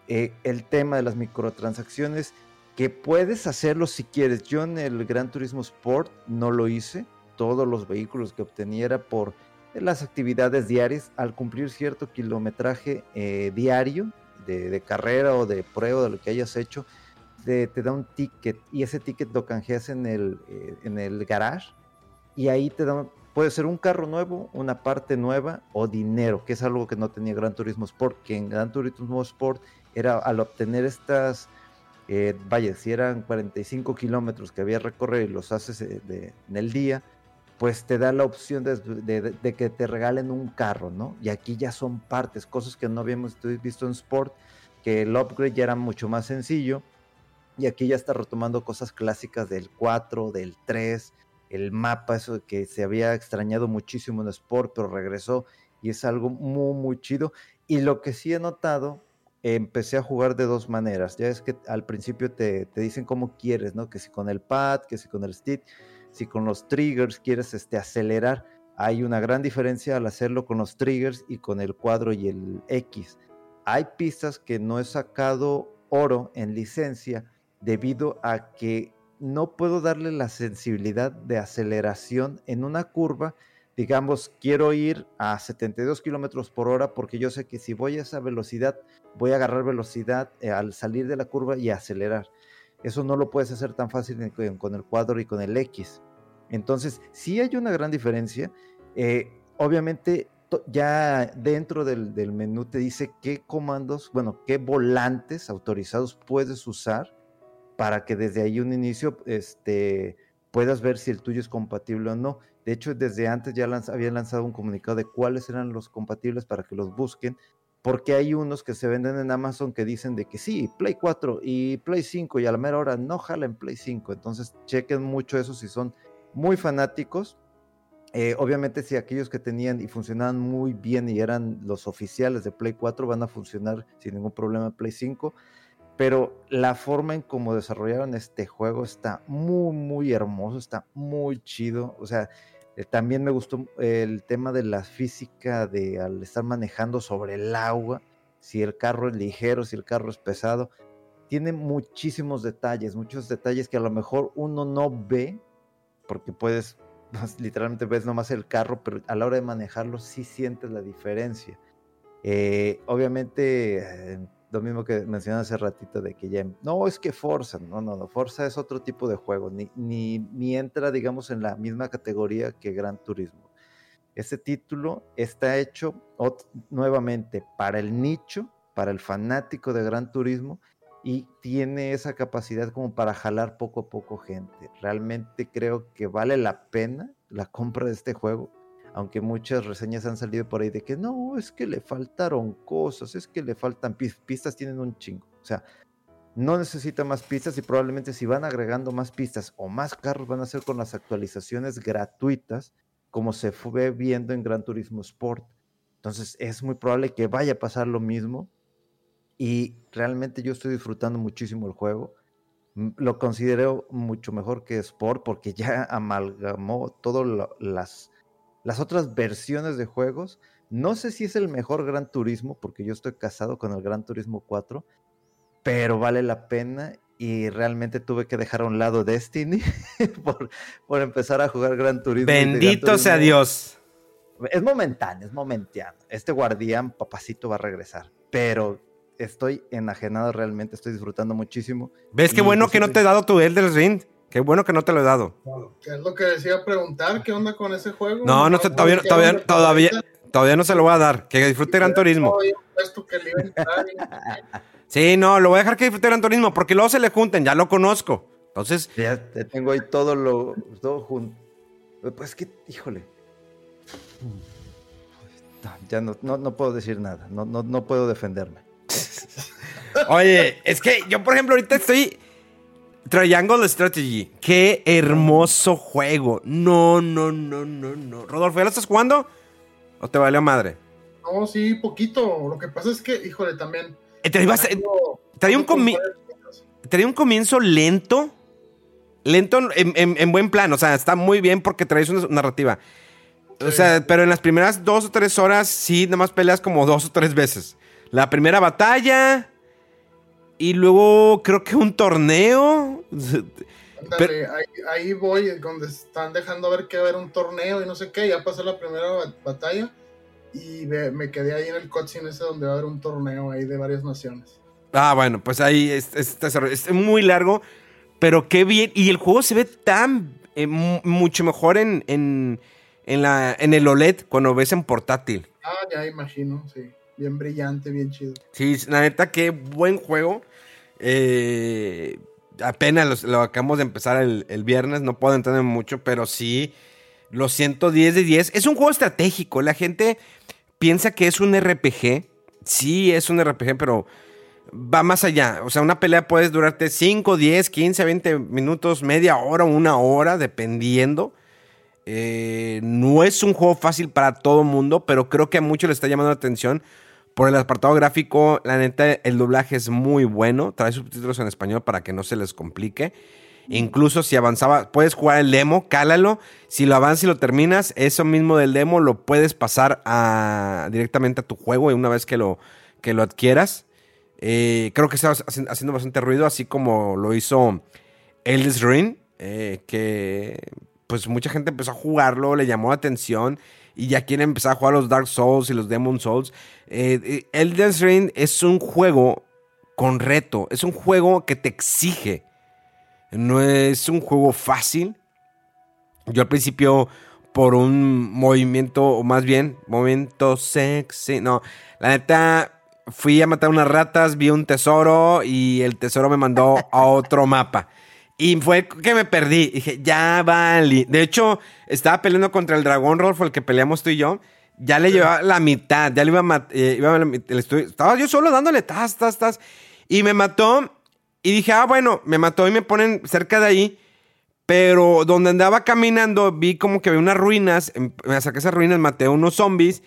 Eh, el tema de las microtransacciones, que puedes hacerlo si quieres. Yo en el Gran Turismo Sport no lo hice. Todos los vehículos que obteniera por las actividades diarias, al cumplir cierto kilometraje eh, diario de, carrera o de prueba de lo que hayas hecho, te, da un ticket y ese ticket lo canjeas en el, eh, en el garage y ahí te dan, puede ser un carro nuevo, una parte nueva o dinero, que es algo que no tenía Gran Turismo Sport, que en Gran Turismo Sport era al obtener estas, eh, vaya, si eran 45 kilómetros que había recorrer y los haces eh, en el día, pues te da la opción de, que te regalen un carro, ¿no? Y aquí ya son partes, cosas que no habíamos visto en Sport, que el upgrade ya era mucho más sencillo. Y aquí ya está retomando cosas clásicas del 4, del 3, el mapa, eso que se había extrañado muchísimo en Sport, pero regresó y es algo muy, muy chido. Y lo que sí he notado, empecé a jugar de dos maneras. Ya es que al principio te, dicen cómo quieres, ¿no? Que si con el pad, que si con el stick, si con los triggers quieres este, acelerar. Hay una gran diferencia al hacerlo con los triggers y con el cuadro y el X. Hay pistas que no he sacado oro en licencia debido a que no puedo darle la sensibilidad de aceleración en una curva. Digamos, quiero ir a 72 kilómetros por hora porque yo sé que si voy a esa velocidad, voy a agarrar velocidad eh, al salir de la curva y acelerar. Eso no lo puedes hacer tan fácil con el cuadro y con el X. Entonces, sí hay una gran diferencia. Eh, obviamente, ya dentro del, del menú te dice qué comandos, bueno, qué volantes autorizados puedes usar para que desde ahí un inicio este, puedas ver si el tuyo es compatible o no. De hecho, desde antes ya habían lanzado un comunicado de cuáles eran los compatibles para que los busquen, porque hay unos que se venden en Amazon que dicen de que sí, Play 4 y Play 5 y a la mera hora no jala en Play 5. Entonces, chequen mucho eso si son muy fanáticos. Eh, obviamente, si aquellos que tenían y funcionaban muy bien y eran los oficiales de Play 4 van a funcionar sin ningún problema Play 5 pero la forma en cómo desarrollaron este juego está muy, muy hermoso, está muy chido. O sea, eh, también me gustó el tema de la física de al estar manejando sobre el agua, si el carro es ligero, si el carro es pesado. Tiene muchísimos detalles, muchos detalles que a lo mejor uno no ve, porque puedes, pues, literalmente ves nomás el carro, pero a la hora de manejarlo sí sientes la diferencia. Eh, obviamente, eh, lo mismo que mencioné hace ratito de que ya, no, es que Forza, no, no, no, Forza es otro tipo de juego, ni, ni, entra, digamos, en la misma categoría que Gran Turismo. Este título está hecho nuevamente para el nicho, para el fanático de Gran Turismo y tiene esa capacidad como para jalar poco a poco gente. Realmente creo que vale la pena la compra de este juego aunque muchas reseñas han salido por ahí de que no, es que le faltaron cosas, es que le faltan pistas, tienen un chingo. O sea, no necesita más pistas y probablemente si van agregando más pistas o más carros van a ser con las actualizaciones gratuitas, como se fue viendo en Gran Turismo Sport. Entonces es muy probable que vaya a pasar lo mismo y realmente yo estoy disfrutando muchísimo el juego. Lo considero mucho mejor que Sport porque ya amalgamó todas las las otras versiones de juegos. No sé si es el mejor Gran Turismo, porque yo estoy casado con el Gran Turismo 4, pero vale la pena y realmente tuve que dejar a un lado Destiny por, por empezar a jugar Gran Turismo. Bendito sea Dios. Es momentáneo, es momentáneo. Este guardián, papacito, va a regresar. Pero estoy enajenado realmente, estoy disfrutando muchísimo. ¿Ves qué bueno pues, que no te he dado tu Elder Ring? Qué bueno que no te lo he dado. Que es lo que decía preguntar, ¿qué onda con ese juego? No, no, sé, todavía, ¿Qué todavía, todavía, todavía no se lo voy a dar. Que disfrute Gran Turismo. Sí, no, lo voy a dejar que disfrute Gran Turismo porque luego se le junten, ya lo conozco. Entonces, Ya te tengo ahí todo lo todo junto. Pues que, híjole. Ya no, no, no puedo decir nada, no, no, no puedo defenderme. oye, es que yo, por ejemplo, ahorita estoy. Triangle Strategy. Qué hermoso juego. No, no, no, no, no. Rodolfo, ¿ya lo estás jugando? ¿O te valió madre? No, sí, poquito. Lo que pasa es que, híjole, también. Eh, Te ibas traía un comi-. Traía comienzo lento. Lento en, en- en buen plan. O sea, está muy bien porque traes una narrativa. O sea, pero en las primeras dos o tres horas, sí, nada más peleas como dos o tres veces. La primera batalla. Y luego creo que un torneo. Ándale, ahí, ahí voy, donde están dejando ver que va a haber un torneo y no sé qué. Ya pasó la primera ba- batalla y me quedé ahí en el cutscene ese donde va a haber un torneo ahí de varias naciones. Ah, bueno, pues ahí es, es- muy largo. Pero qué bien. Y el juego se ve tan. eh, mu- mucho mejor en, en, en la, en el OLED cuando ves en portátil. Ah, ya imagino, sí. Bien brillante, bien chido. Sí, la neta, qué buen juego. Eh, apenas lo, acabamos de empezar el, el viernes, no puedo entender mucho, pero sí, los 110 de 10. Es un juego estratégico, la gente piensa que es un RPG. Sí, es un RPG, pero va más allá. O sea, una pelea puede durarte 5, 10, 15, 20 minutos, media hora, una hora, dependiendo. Eh, no es un juego fácil para todo mundo, pero creo que a muchos le está llamando la atención por el apartado gráfico. La neta, el doblaje es muy bueno. Trae subtítulos en español para que no se les complique. Incluso si avanzaba, puedes jugar el demo, cálalo. Si lo avanzas y lo terminas, eso mismo del demo lo puedes pasar directamente a tu juego y una vez que lo, que lo adquieras. Eh, creo que está haci- haciendo bastante ruido, así como lo hizo Eldes Ring, eh, que pues mucha gente empezó a jugarlo, le llamó la atención y ya quieren empezar a jugar los Dark Souls y los Demon Souls. Eh, eh, Elden Ring es un juego con reto, es un juego que te exige, no es un juego fácil. Yo al principio por un movimiento, o más bien, movimiento sexy, no, la neta fui a matar unas ratas, vi un tesoro y el tesoro me mandó a otro mapa. Y fue que me perdí. Dije, ya vale. De hecho, estaba peleando contra el dragón Rolfo, el que peleamos tú y yo. Ya le llevaba la mitad, ya le iba a matar. estaba yo solo dándole tas, tas, tas. Y me mató. Y dije, ah, bueno, me mató y me ponen cerca de ahí. Pero donde andaba caminando, vi como que había unas ruinas. em- Me acerqué a esas ruinas, maté a unos zombies.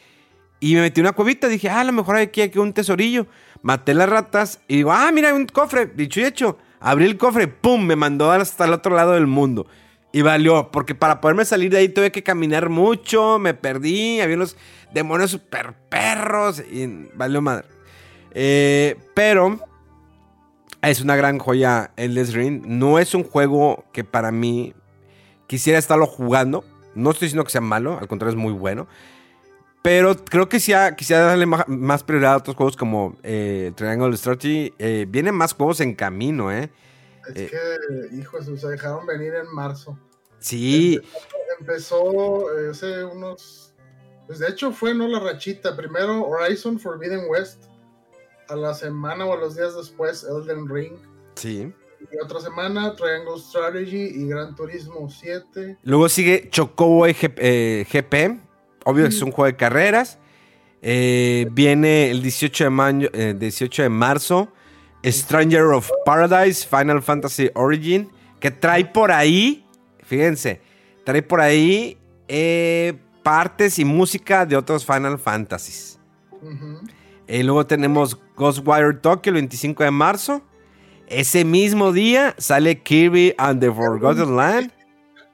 Y me metí en una cuevita. Dije, ah, a lo mejor hay aquí, aquí un tesorillo. Maté las ratas. Y digo, ah, mira, hay un cofre. Dicho y hecho. Abrí el cofre, ¡pum! Me mandó hasta el otro lado del mundo. Y valió, porque para poderme salir de ahí tuve que caminar mucho. Me perdí. Había unos demonios super perros. Y valió madre. Eh, pero es una gran joya el Ring. No es un juego que para mí quisiera estarlo jugando. No estoy diciendo que sea malo, al contrario es muy bueno. Pero creo que sí quisiera darle más prioridad a otros juegos como eh, Triangle Strategy. Eh, vienen más juegos en camino, ¿eh? Es Eh. que, hijos, se dejaron venir en marzo. Sí, Empezó eh, hace unos. Pues de hecho fue no la rachita. Primero Horizon Forbidden West. A la semana o a los días después Elden Ring. sí. Y otra semana Triangle Strategy y Gran Turismo 7. Luego sigue Chocobo EG- eh, GP. Obvio que es un juego de carreras. Eh, viene el 18 de, mayo- eh, 18 de marzo. Stranger of Paradise, Final Fantasy Origin. Que trae por ahí, fíjense, trae por ahí eh, partes y música de otros Final Fantasies. Eh, luego tenemos Ghostwire Tokyo el 25 de marzo. Ese mismo día sale Kirby and the Forgotten Land.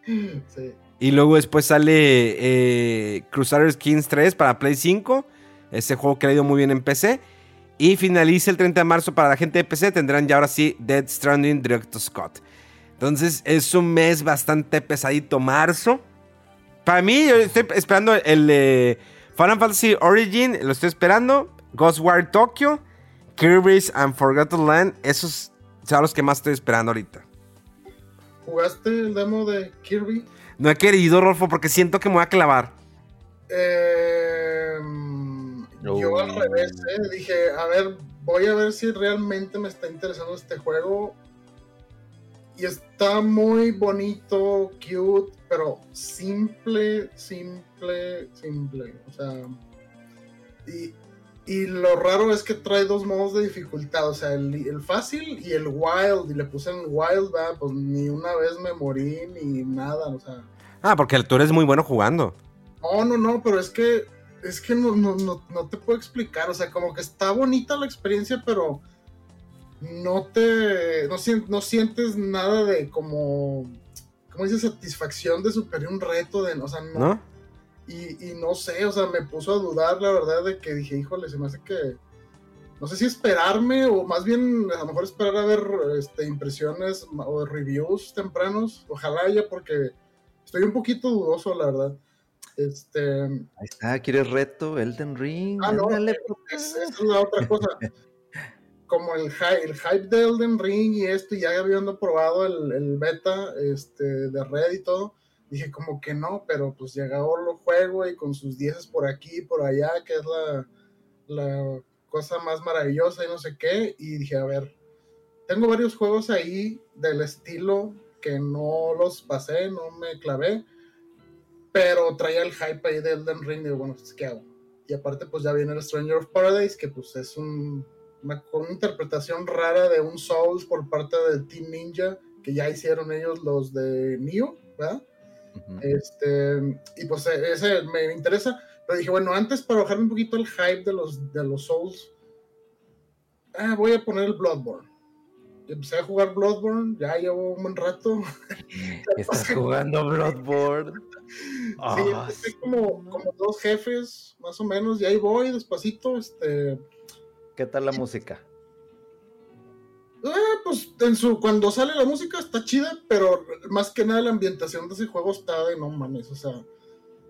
Sí. Y luego después sale eh, Crusaders Kings 3 para Play 5. Ese juego que ha ido muy bien en PC. Y finaliza el 30 de marzo para la gente de PC. Tendrán ya ahora sí Dead Stranding Directo Scott. Entonces es un mes bastante pesadito marzo. Para mí, yo estoy esperando el Final Fantasy Origin, lo estoy esperando. Ghostwire Tokyo, Kirby's and Forgotten Land, esos son los que más estoy esperando ahorita. ¿Jugaste el demo de Kirby? No he querido, Rolfo, porque siento que me voy a clavar. Eh, Yo al revés, eh, dije, a ver, voy a ver si realmente me está interesando este juego. Y está muy bonito, cute, pero simple, simple, simple. O sea, y, y lo raro es que trae dos modos de dificultad, o sea, el, el fácil y el wild. Y le puse en wild, ¿verdad? pues ni una vez me morí ni nada, o sea. Ah, porque tú eres muy bueno jugando. No, no, no, pero es que es que no, no, no, no te puedo explicar. O sea, como que está bonita la experiencia, pero no te. No, no sientes nada de como. ¿Cómo dice? Satisfacción de superar un reto. De, o sea, no. ¿No? Y, y no sé, o sea, me puso a dudar, la verdad, de que dije, híjole, se me hace que. No sé si esperarme o más bien a lo mejor esperar a ver este, impresiones o reviews tempranos. Ojalá ya, porque estoy un poquito dudoso, la verdad. Este. Ahí está, ¿quieres reto? Elden Ring. Ah, no, papá. es- esa es la otra cosa. Como el, hy- el hype de Elden Ring y esto, y ya habiendo probado el, el beta este, de Red y todo, dije como que no, pero pues llegó lo juego y con sus 10 por aquí y por allá, que es la, la cosa más maravillosa y no sé qué, y dije, a ver, tengo varios juegos ahí del estilo que no los pasé, no me clavé, pero traía el hype ahí de Elden Ring, y digo, bueno, pues, ¿qué hago? Y aparte, pues ya viene el Stranger of Paradise, que pues es un- una, una interpretación rara de un Souls por parte del Team Ninja, que ya hicieron ellos los de Nioh, ¿verdad? Este, y pues eh, ese me interesa, pero dije, bueno, antes para bajar un poquito el hype de los, de los Souls, ah, voy a poner el Bloodborne. Y empecé a jugar Bloodborne, ya llevo un buen rato. Estás jugando Bloodborne. Sí, Ah, empecé como, como dos jefes, más o menos, y ahí voy despacito, este... ¿Qué tal la música? Ah, pues en su, cuando sale la música está chida, pero más que nada la ambientación de ese juego está de no mames, o sea,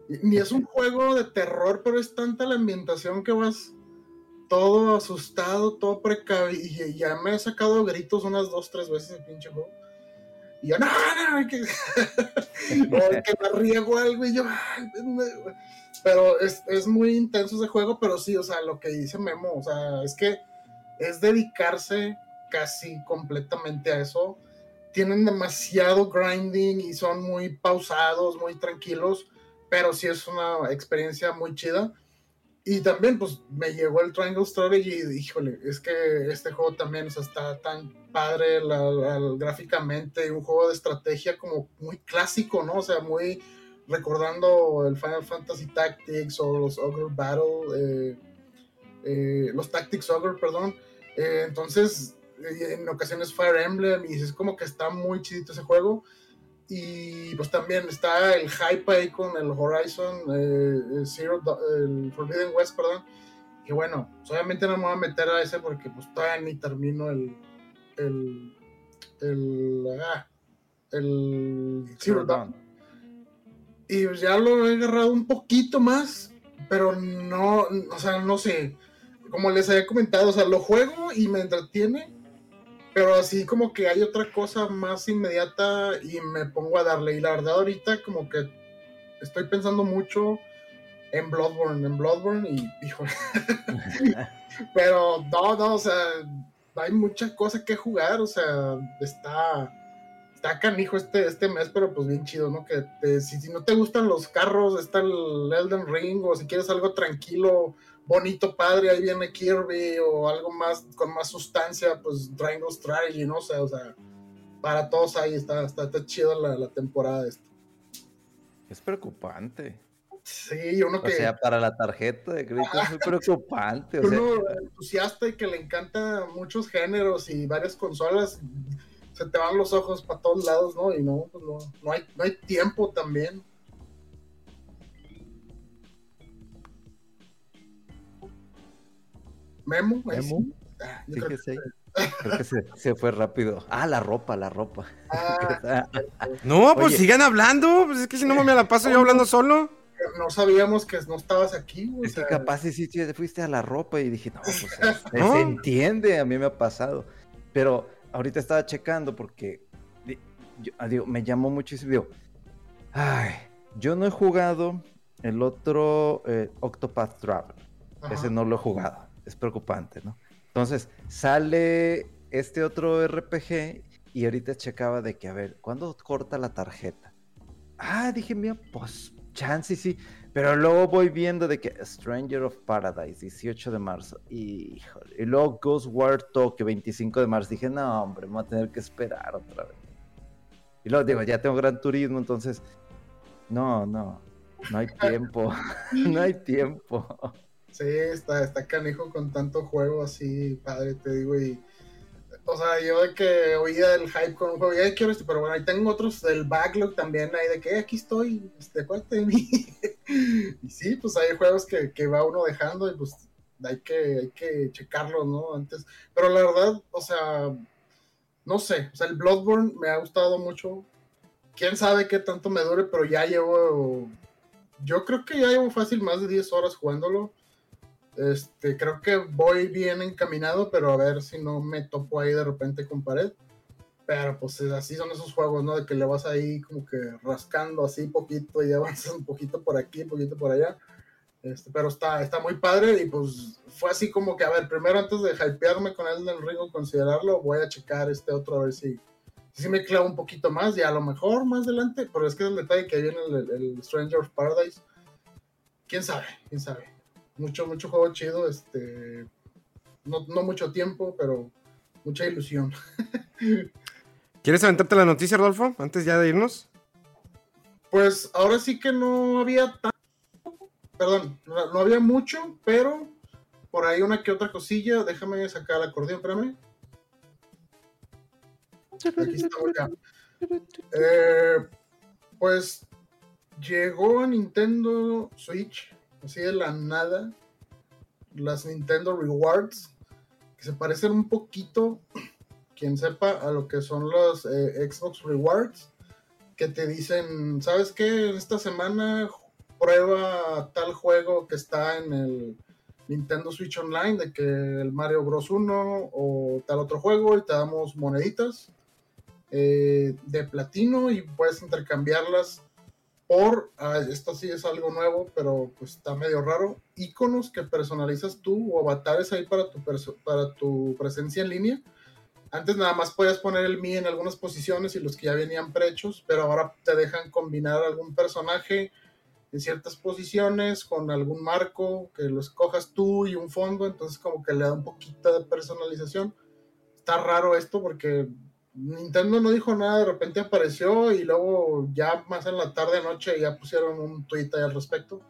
ni es un juego de terror, pero es tanta la ambientación que vas todo asustado, todo precavido, y ya me he sacado gritos unas dos, tres veces el pinche juego. Y yo, no, no, que, que me riego algo y yo, pero es, es muy intenso ese juego, pero sí, o sea, lo que dice Memo, o sea, es que es dedicarse casi completamente a eso. Tienen demasiado grinding y son muy pausados, muy tranquilos, pero sí es una experiencia muy chida. Y también, pues, me llegó el Triangle Strategy y híjole, es que este juego también o sea, está tan padre la- la- gráficamente, un juego de estrategia como muy clásico, ¿no? O sea, muy recordando el Final Fantasy Tactics o los Ogre Battle, eh, eh, los Tactics Ogre, perdón. Eh, entonces, en ocasiones Fire Emblem y es como que está muy chidito ese juego. Y pues también está el hype ahí con el Horizon eh, el Zero, el Forbidden West, perdón. Y bueno, pues, obviamente no me voy a meter a ese porque pues todavía ni termino el el el, ah, el Zero Dawn. Y pues, ya lo he agarrado un poquito más, pero no, o sea, no sé. Como les había comentado, o sea, lo juego y me entretiene, pero así como que hay otra cosa más inmediata y me pongo a darle. Y la verdad, ahorita como que estoy pensando mucho en Bloodborne, en Bloodborne y, híjole. pero no, no, o sea, hay mucha cosa que jugar, o sea, está está canijo este, este mes, pero pues bien chido, ¿no? Que te- si, si no te gustan los carros, está el Elden Ring, o si quieres algo tranquilo, bonito, padre, ahí viene Kirby, o algo más, con más sustancia, pues Triangle Strategy, ¿no? O sea, o sea para todos ahí está, está, está chido la, la temporada de esto. Es preocupante. Sí, uno O que... sea, para la tarjeta de crédito es muy preocupante. O sea, uno entusiasta y que le encanta muchos géneros y varias consolas, se te van los ojos para todos lados, ¿no? Y no, pues no, no hay, no hay tiempo también. Memo, Memo, sí. Ah, yo creo que Creo que se, se fue rápido. Ah, la ropa, la ropa. Ah, No, pues Oye. sigan hablando. Pues es que si no me la paso yo hablando solo. no sabíamos que no estabas aquí, güey, o Es que sea, capaz sí, sí, sí, fuiste a la ropa y dije, no, pues se, No. se entiende, a mí me ha pasado. Pero ahorita estaba checando porque yo- ah, digo, me llamó muchísimo. Digo, ay, yo no he jugado el otro eh, Octopath Traveler. ajá. Ese no lo he jugado. Es preocupante, ¿no? Entonces, sale este otro RPG y ahorita checaba de que, a ver, ¿cuándo corta la tarjeta? Ah, dije, mira, pues, chance sí. Pero luego voy viendo de que Stranger of Paradise, 18 de marzo. Híjole. Y luego Ghostwire Tokyo, 25 de marzo. Dije, no, hombre, voy a tener que esperar otra vez. Y luego digo, ya tengo Gran Turismo, entonces, no, no, no hay tiempo. no hay tiempo. Sí, está, está canijo con tanto juego así, padre, te digo, y... O sea, yo de que oía el hype con un juego, ya quiero esto, pero bueno, ahí tengo otros del backlog también, ahí de que "Eh, aquí estoy, este, acuérdate de mí. y sí, pues hay juegos que, que va uno dejando y pues hay que, hay que checarlos, ¿no? Antes, pero la verdad, o sea, no sé, o sea, el Bloodborne me ha gustado mucho. Quién sabe qué tanto me dure, pero ya llevo, yo creo que ya llevo fácil más de 10 horas jugándolo. Este, creo que voy bien encaminado, pero a ver si no me topo ahí de repente con pared. Pero pues es- así son esos juegos, ¿no? De que le vas ahí como que rascando así poquito y avanzas un poquito por aquí, un poquito por allá. Este, pero está, está muy padre y pues fue así como que, a ver, primero antes de hypearme con el del Ring o considerarlo, voy a checar este otro a ver si, si me clavo un poquito más y a lo mejor más adelante, pero es que es el detalle que viene el, el Stranger of Paradise. ¿Quién sabe? ¿Quién sabe? Mucho, mucho juego chido, este, no, no mucho tiempo, pero mucha ilusión. ¿Quieres aventarte la noticia, Rodolfo? Antes ya de irnos. Pues ahora sí que no había tanto, perdón, no, no había mucho, pero por ahí una que otra cosilla. Déjame sacar el acordeón, espérame. Aquí estamos ya. Eh, pues llegó a Nintendo Switch, así de la nada, las Nintendo Rewards, que se parecen un poquito, quien sepa, a lo que son los eh, Xbox Rewards que te dicen, ¿sabes qué? Esta semana prueba tal juego que está en el Nintendo Switch Online, de que el Mario Bros. 1 o tal otro juego, y te damos moneditas eh, de platino y puedes intercambiarlas por, ah, esto sí es algo nuevo, pero pues está medio raro, iconos que personalizas tú o avatares ahí para tu, para tu presencia en línea. Antes nada más podías poner el Mi en algunas posiciones y los que ya venían prehechos, pero ahora te dejan combinar algún personaje en ciertas posiciones con algún marco que lo escojas tú y un fondo, entonces como que le da un poquito de personalización. Está raro esto porque Nintendo no dijo nada, de repente apareció y luego ya más en la tarde noche ya pusieron un tweet al respecto.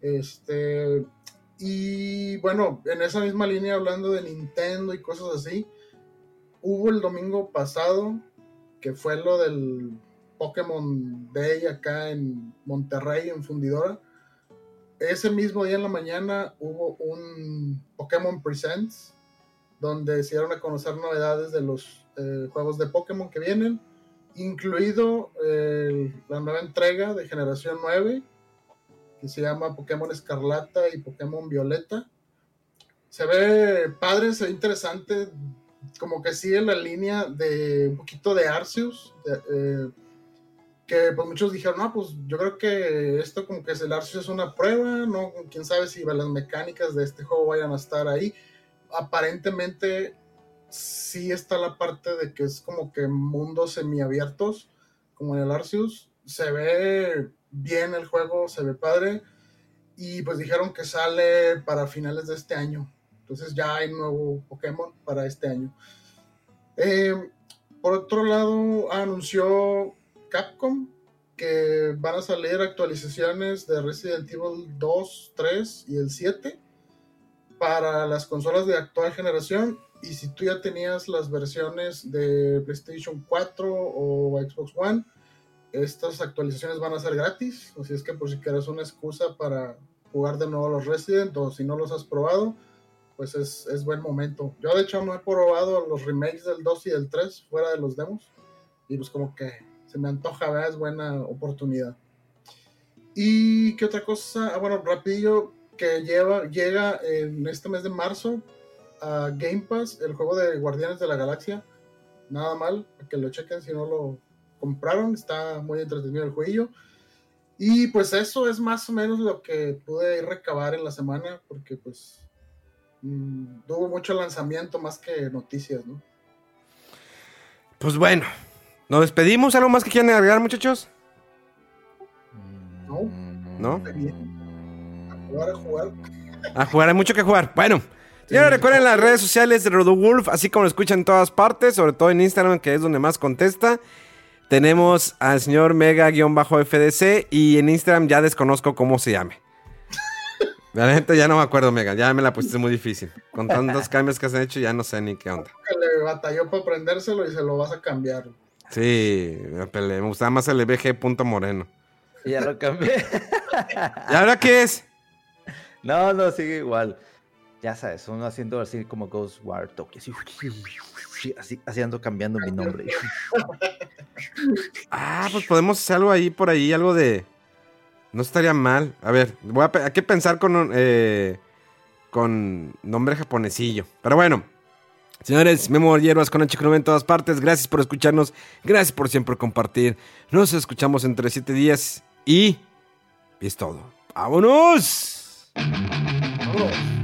Este y bueno, en esa misma línea hablando de Nintendo y cosas así, hubo el domingo pasado, que fue lo del Pokémon Day acá en Monterrey, en Fundidora. Ese mismo día en la mañana hubo un Pokémon Presents, donde se dieron a conocer novedades de los eh, juegos de Pokémon que vienen, incluido eh, la nueva entrega de generación 9, que se llama Pokémon Escarlata y Pokémon Violeta. Se ve padre, se ve interesante, como que sigue la línea de un poquito de Arceus, de, eh, que pues muchos dijeron, no, pues yo creo que esto como que es el Arceus es una prueba, no, quién sabe si las mecánicas de este juego vayan a estar ahí. Aparentemente sí está la parte de que es como que mundos semiabiertos, como en el Arceus. Se ve bien el juego, se ve padre. Y pues dijeron que sale para finales de este año. Entonces ya hay nuevo Pokémon para este año. Eh, por otro lado, anunció Capcom que van a salir actualizaciones de Resident Evil 2, 3 y el 7 para las consolas de actual generación. Y si tú ya tenías las versiones de PlayStation 4 o Xbox One, estas actualizaciones van a ser gratis. Así es que por si quieres una excusa para jugar de nuevo los Resident o si no los has probado, pues es, es buen momento. Yo de hecho no he probado los remakes del 2 y del 3 fuera de los demos. Y pues como que se me antoja, ¿verdad? Es buena oportunidad. Y qué otra cosa, ah, bueno, rapidillo, que lleva, llega en este mes de marzo a Game Pass el juego de Guardianes de la Galaxia. Nada mal, que lo chequen si no lo compraron, está muy entretenido el jueguillo. Y pues eso es más o menos lo que pude recabar en la semana, porque pues mm, tuvo mucho lanzamiento más que noticias, ¿no? Pues bueno, nos despedimos. ¿Algo más que quieran agregar, muchachos? No. ¿No? A jugar, a jugar. A jugar, hay mucho que jugar. Bueno, señores, recuerden las redes sociales de Rodowulf, así como lo escuchan en todas partes, sobre todo en Instagram, que es donde más contesta. Tenemos al señor Mega-FDC y en Instagram ya desconozco cómo se llame. La gente ya no me acuerdo, Mega, ya me la pusiste muy difícil. Con tantos cambios que has hecho, ya no sé ni qué onda. Le batalló para aprendérselo y se lo vas a cambiar. Sí, me peleé. Me gustaba más el BG punto moreno. Ya lo cambié. ¿Y ahora qué es? No, no, sigue igual. Ya sabes, uno haciendo así como Ghost War Tokyo. Así, así, así ando cambiando mi nombre. Ah, pues podemos hacer algo ahí por ahí, algo de. No estaría mal. A ver, voy a, pe- hay que pensar con un, eh, con nombre japonesillo. Pero bueno, señores, Memo Hierbas con Chico en todas partes. Gracias por escucharnos. Gracias por siempre compartir. Nos escuchamos entre siete días y. y es todo. ¡Vámonos! Vámonos.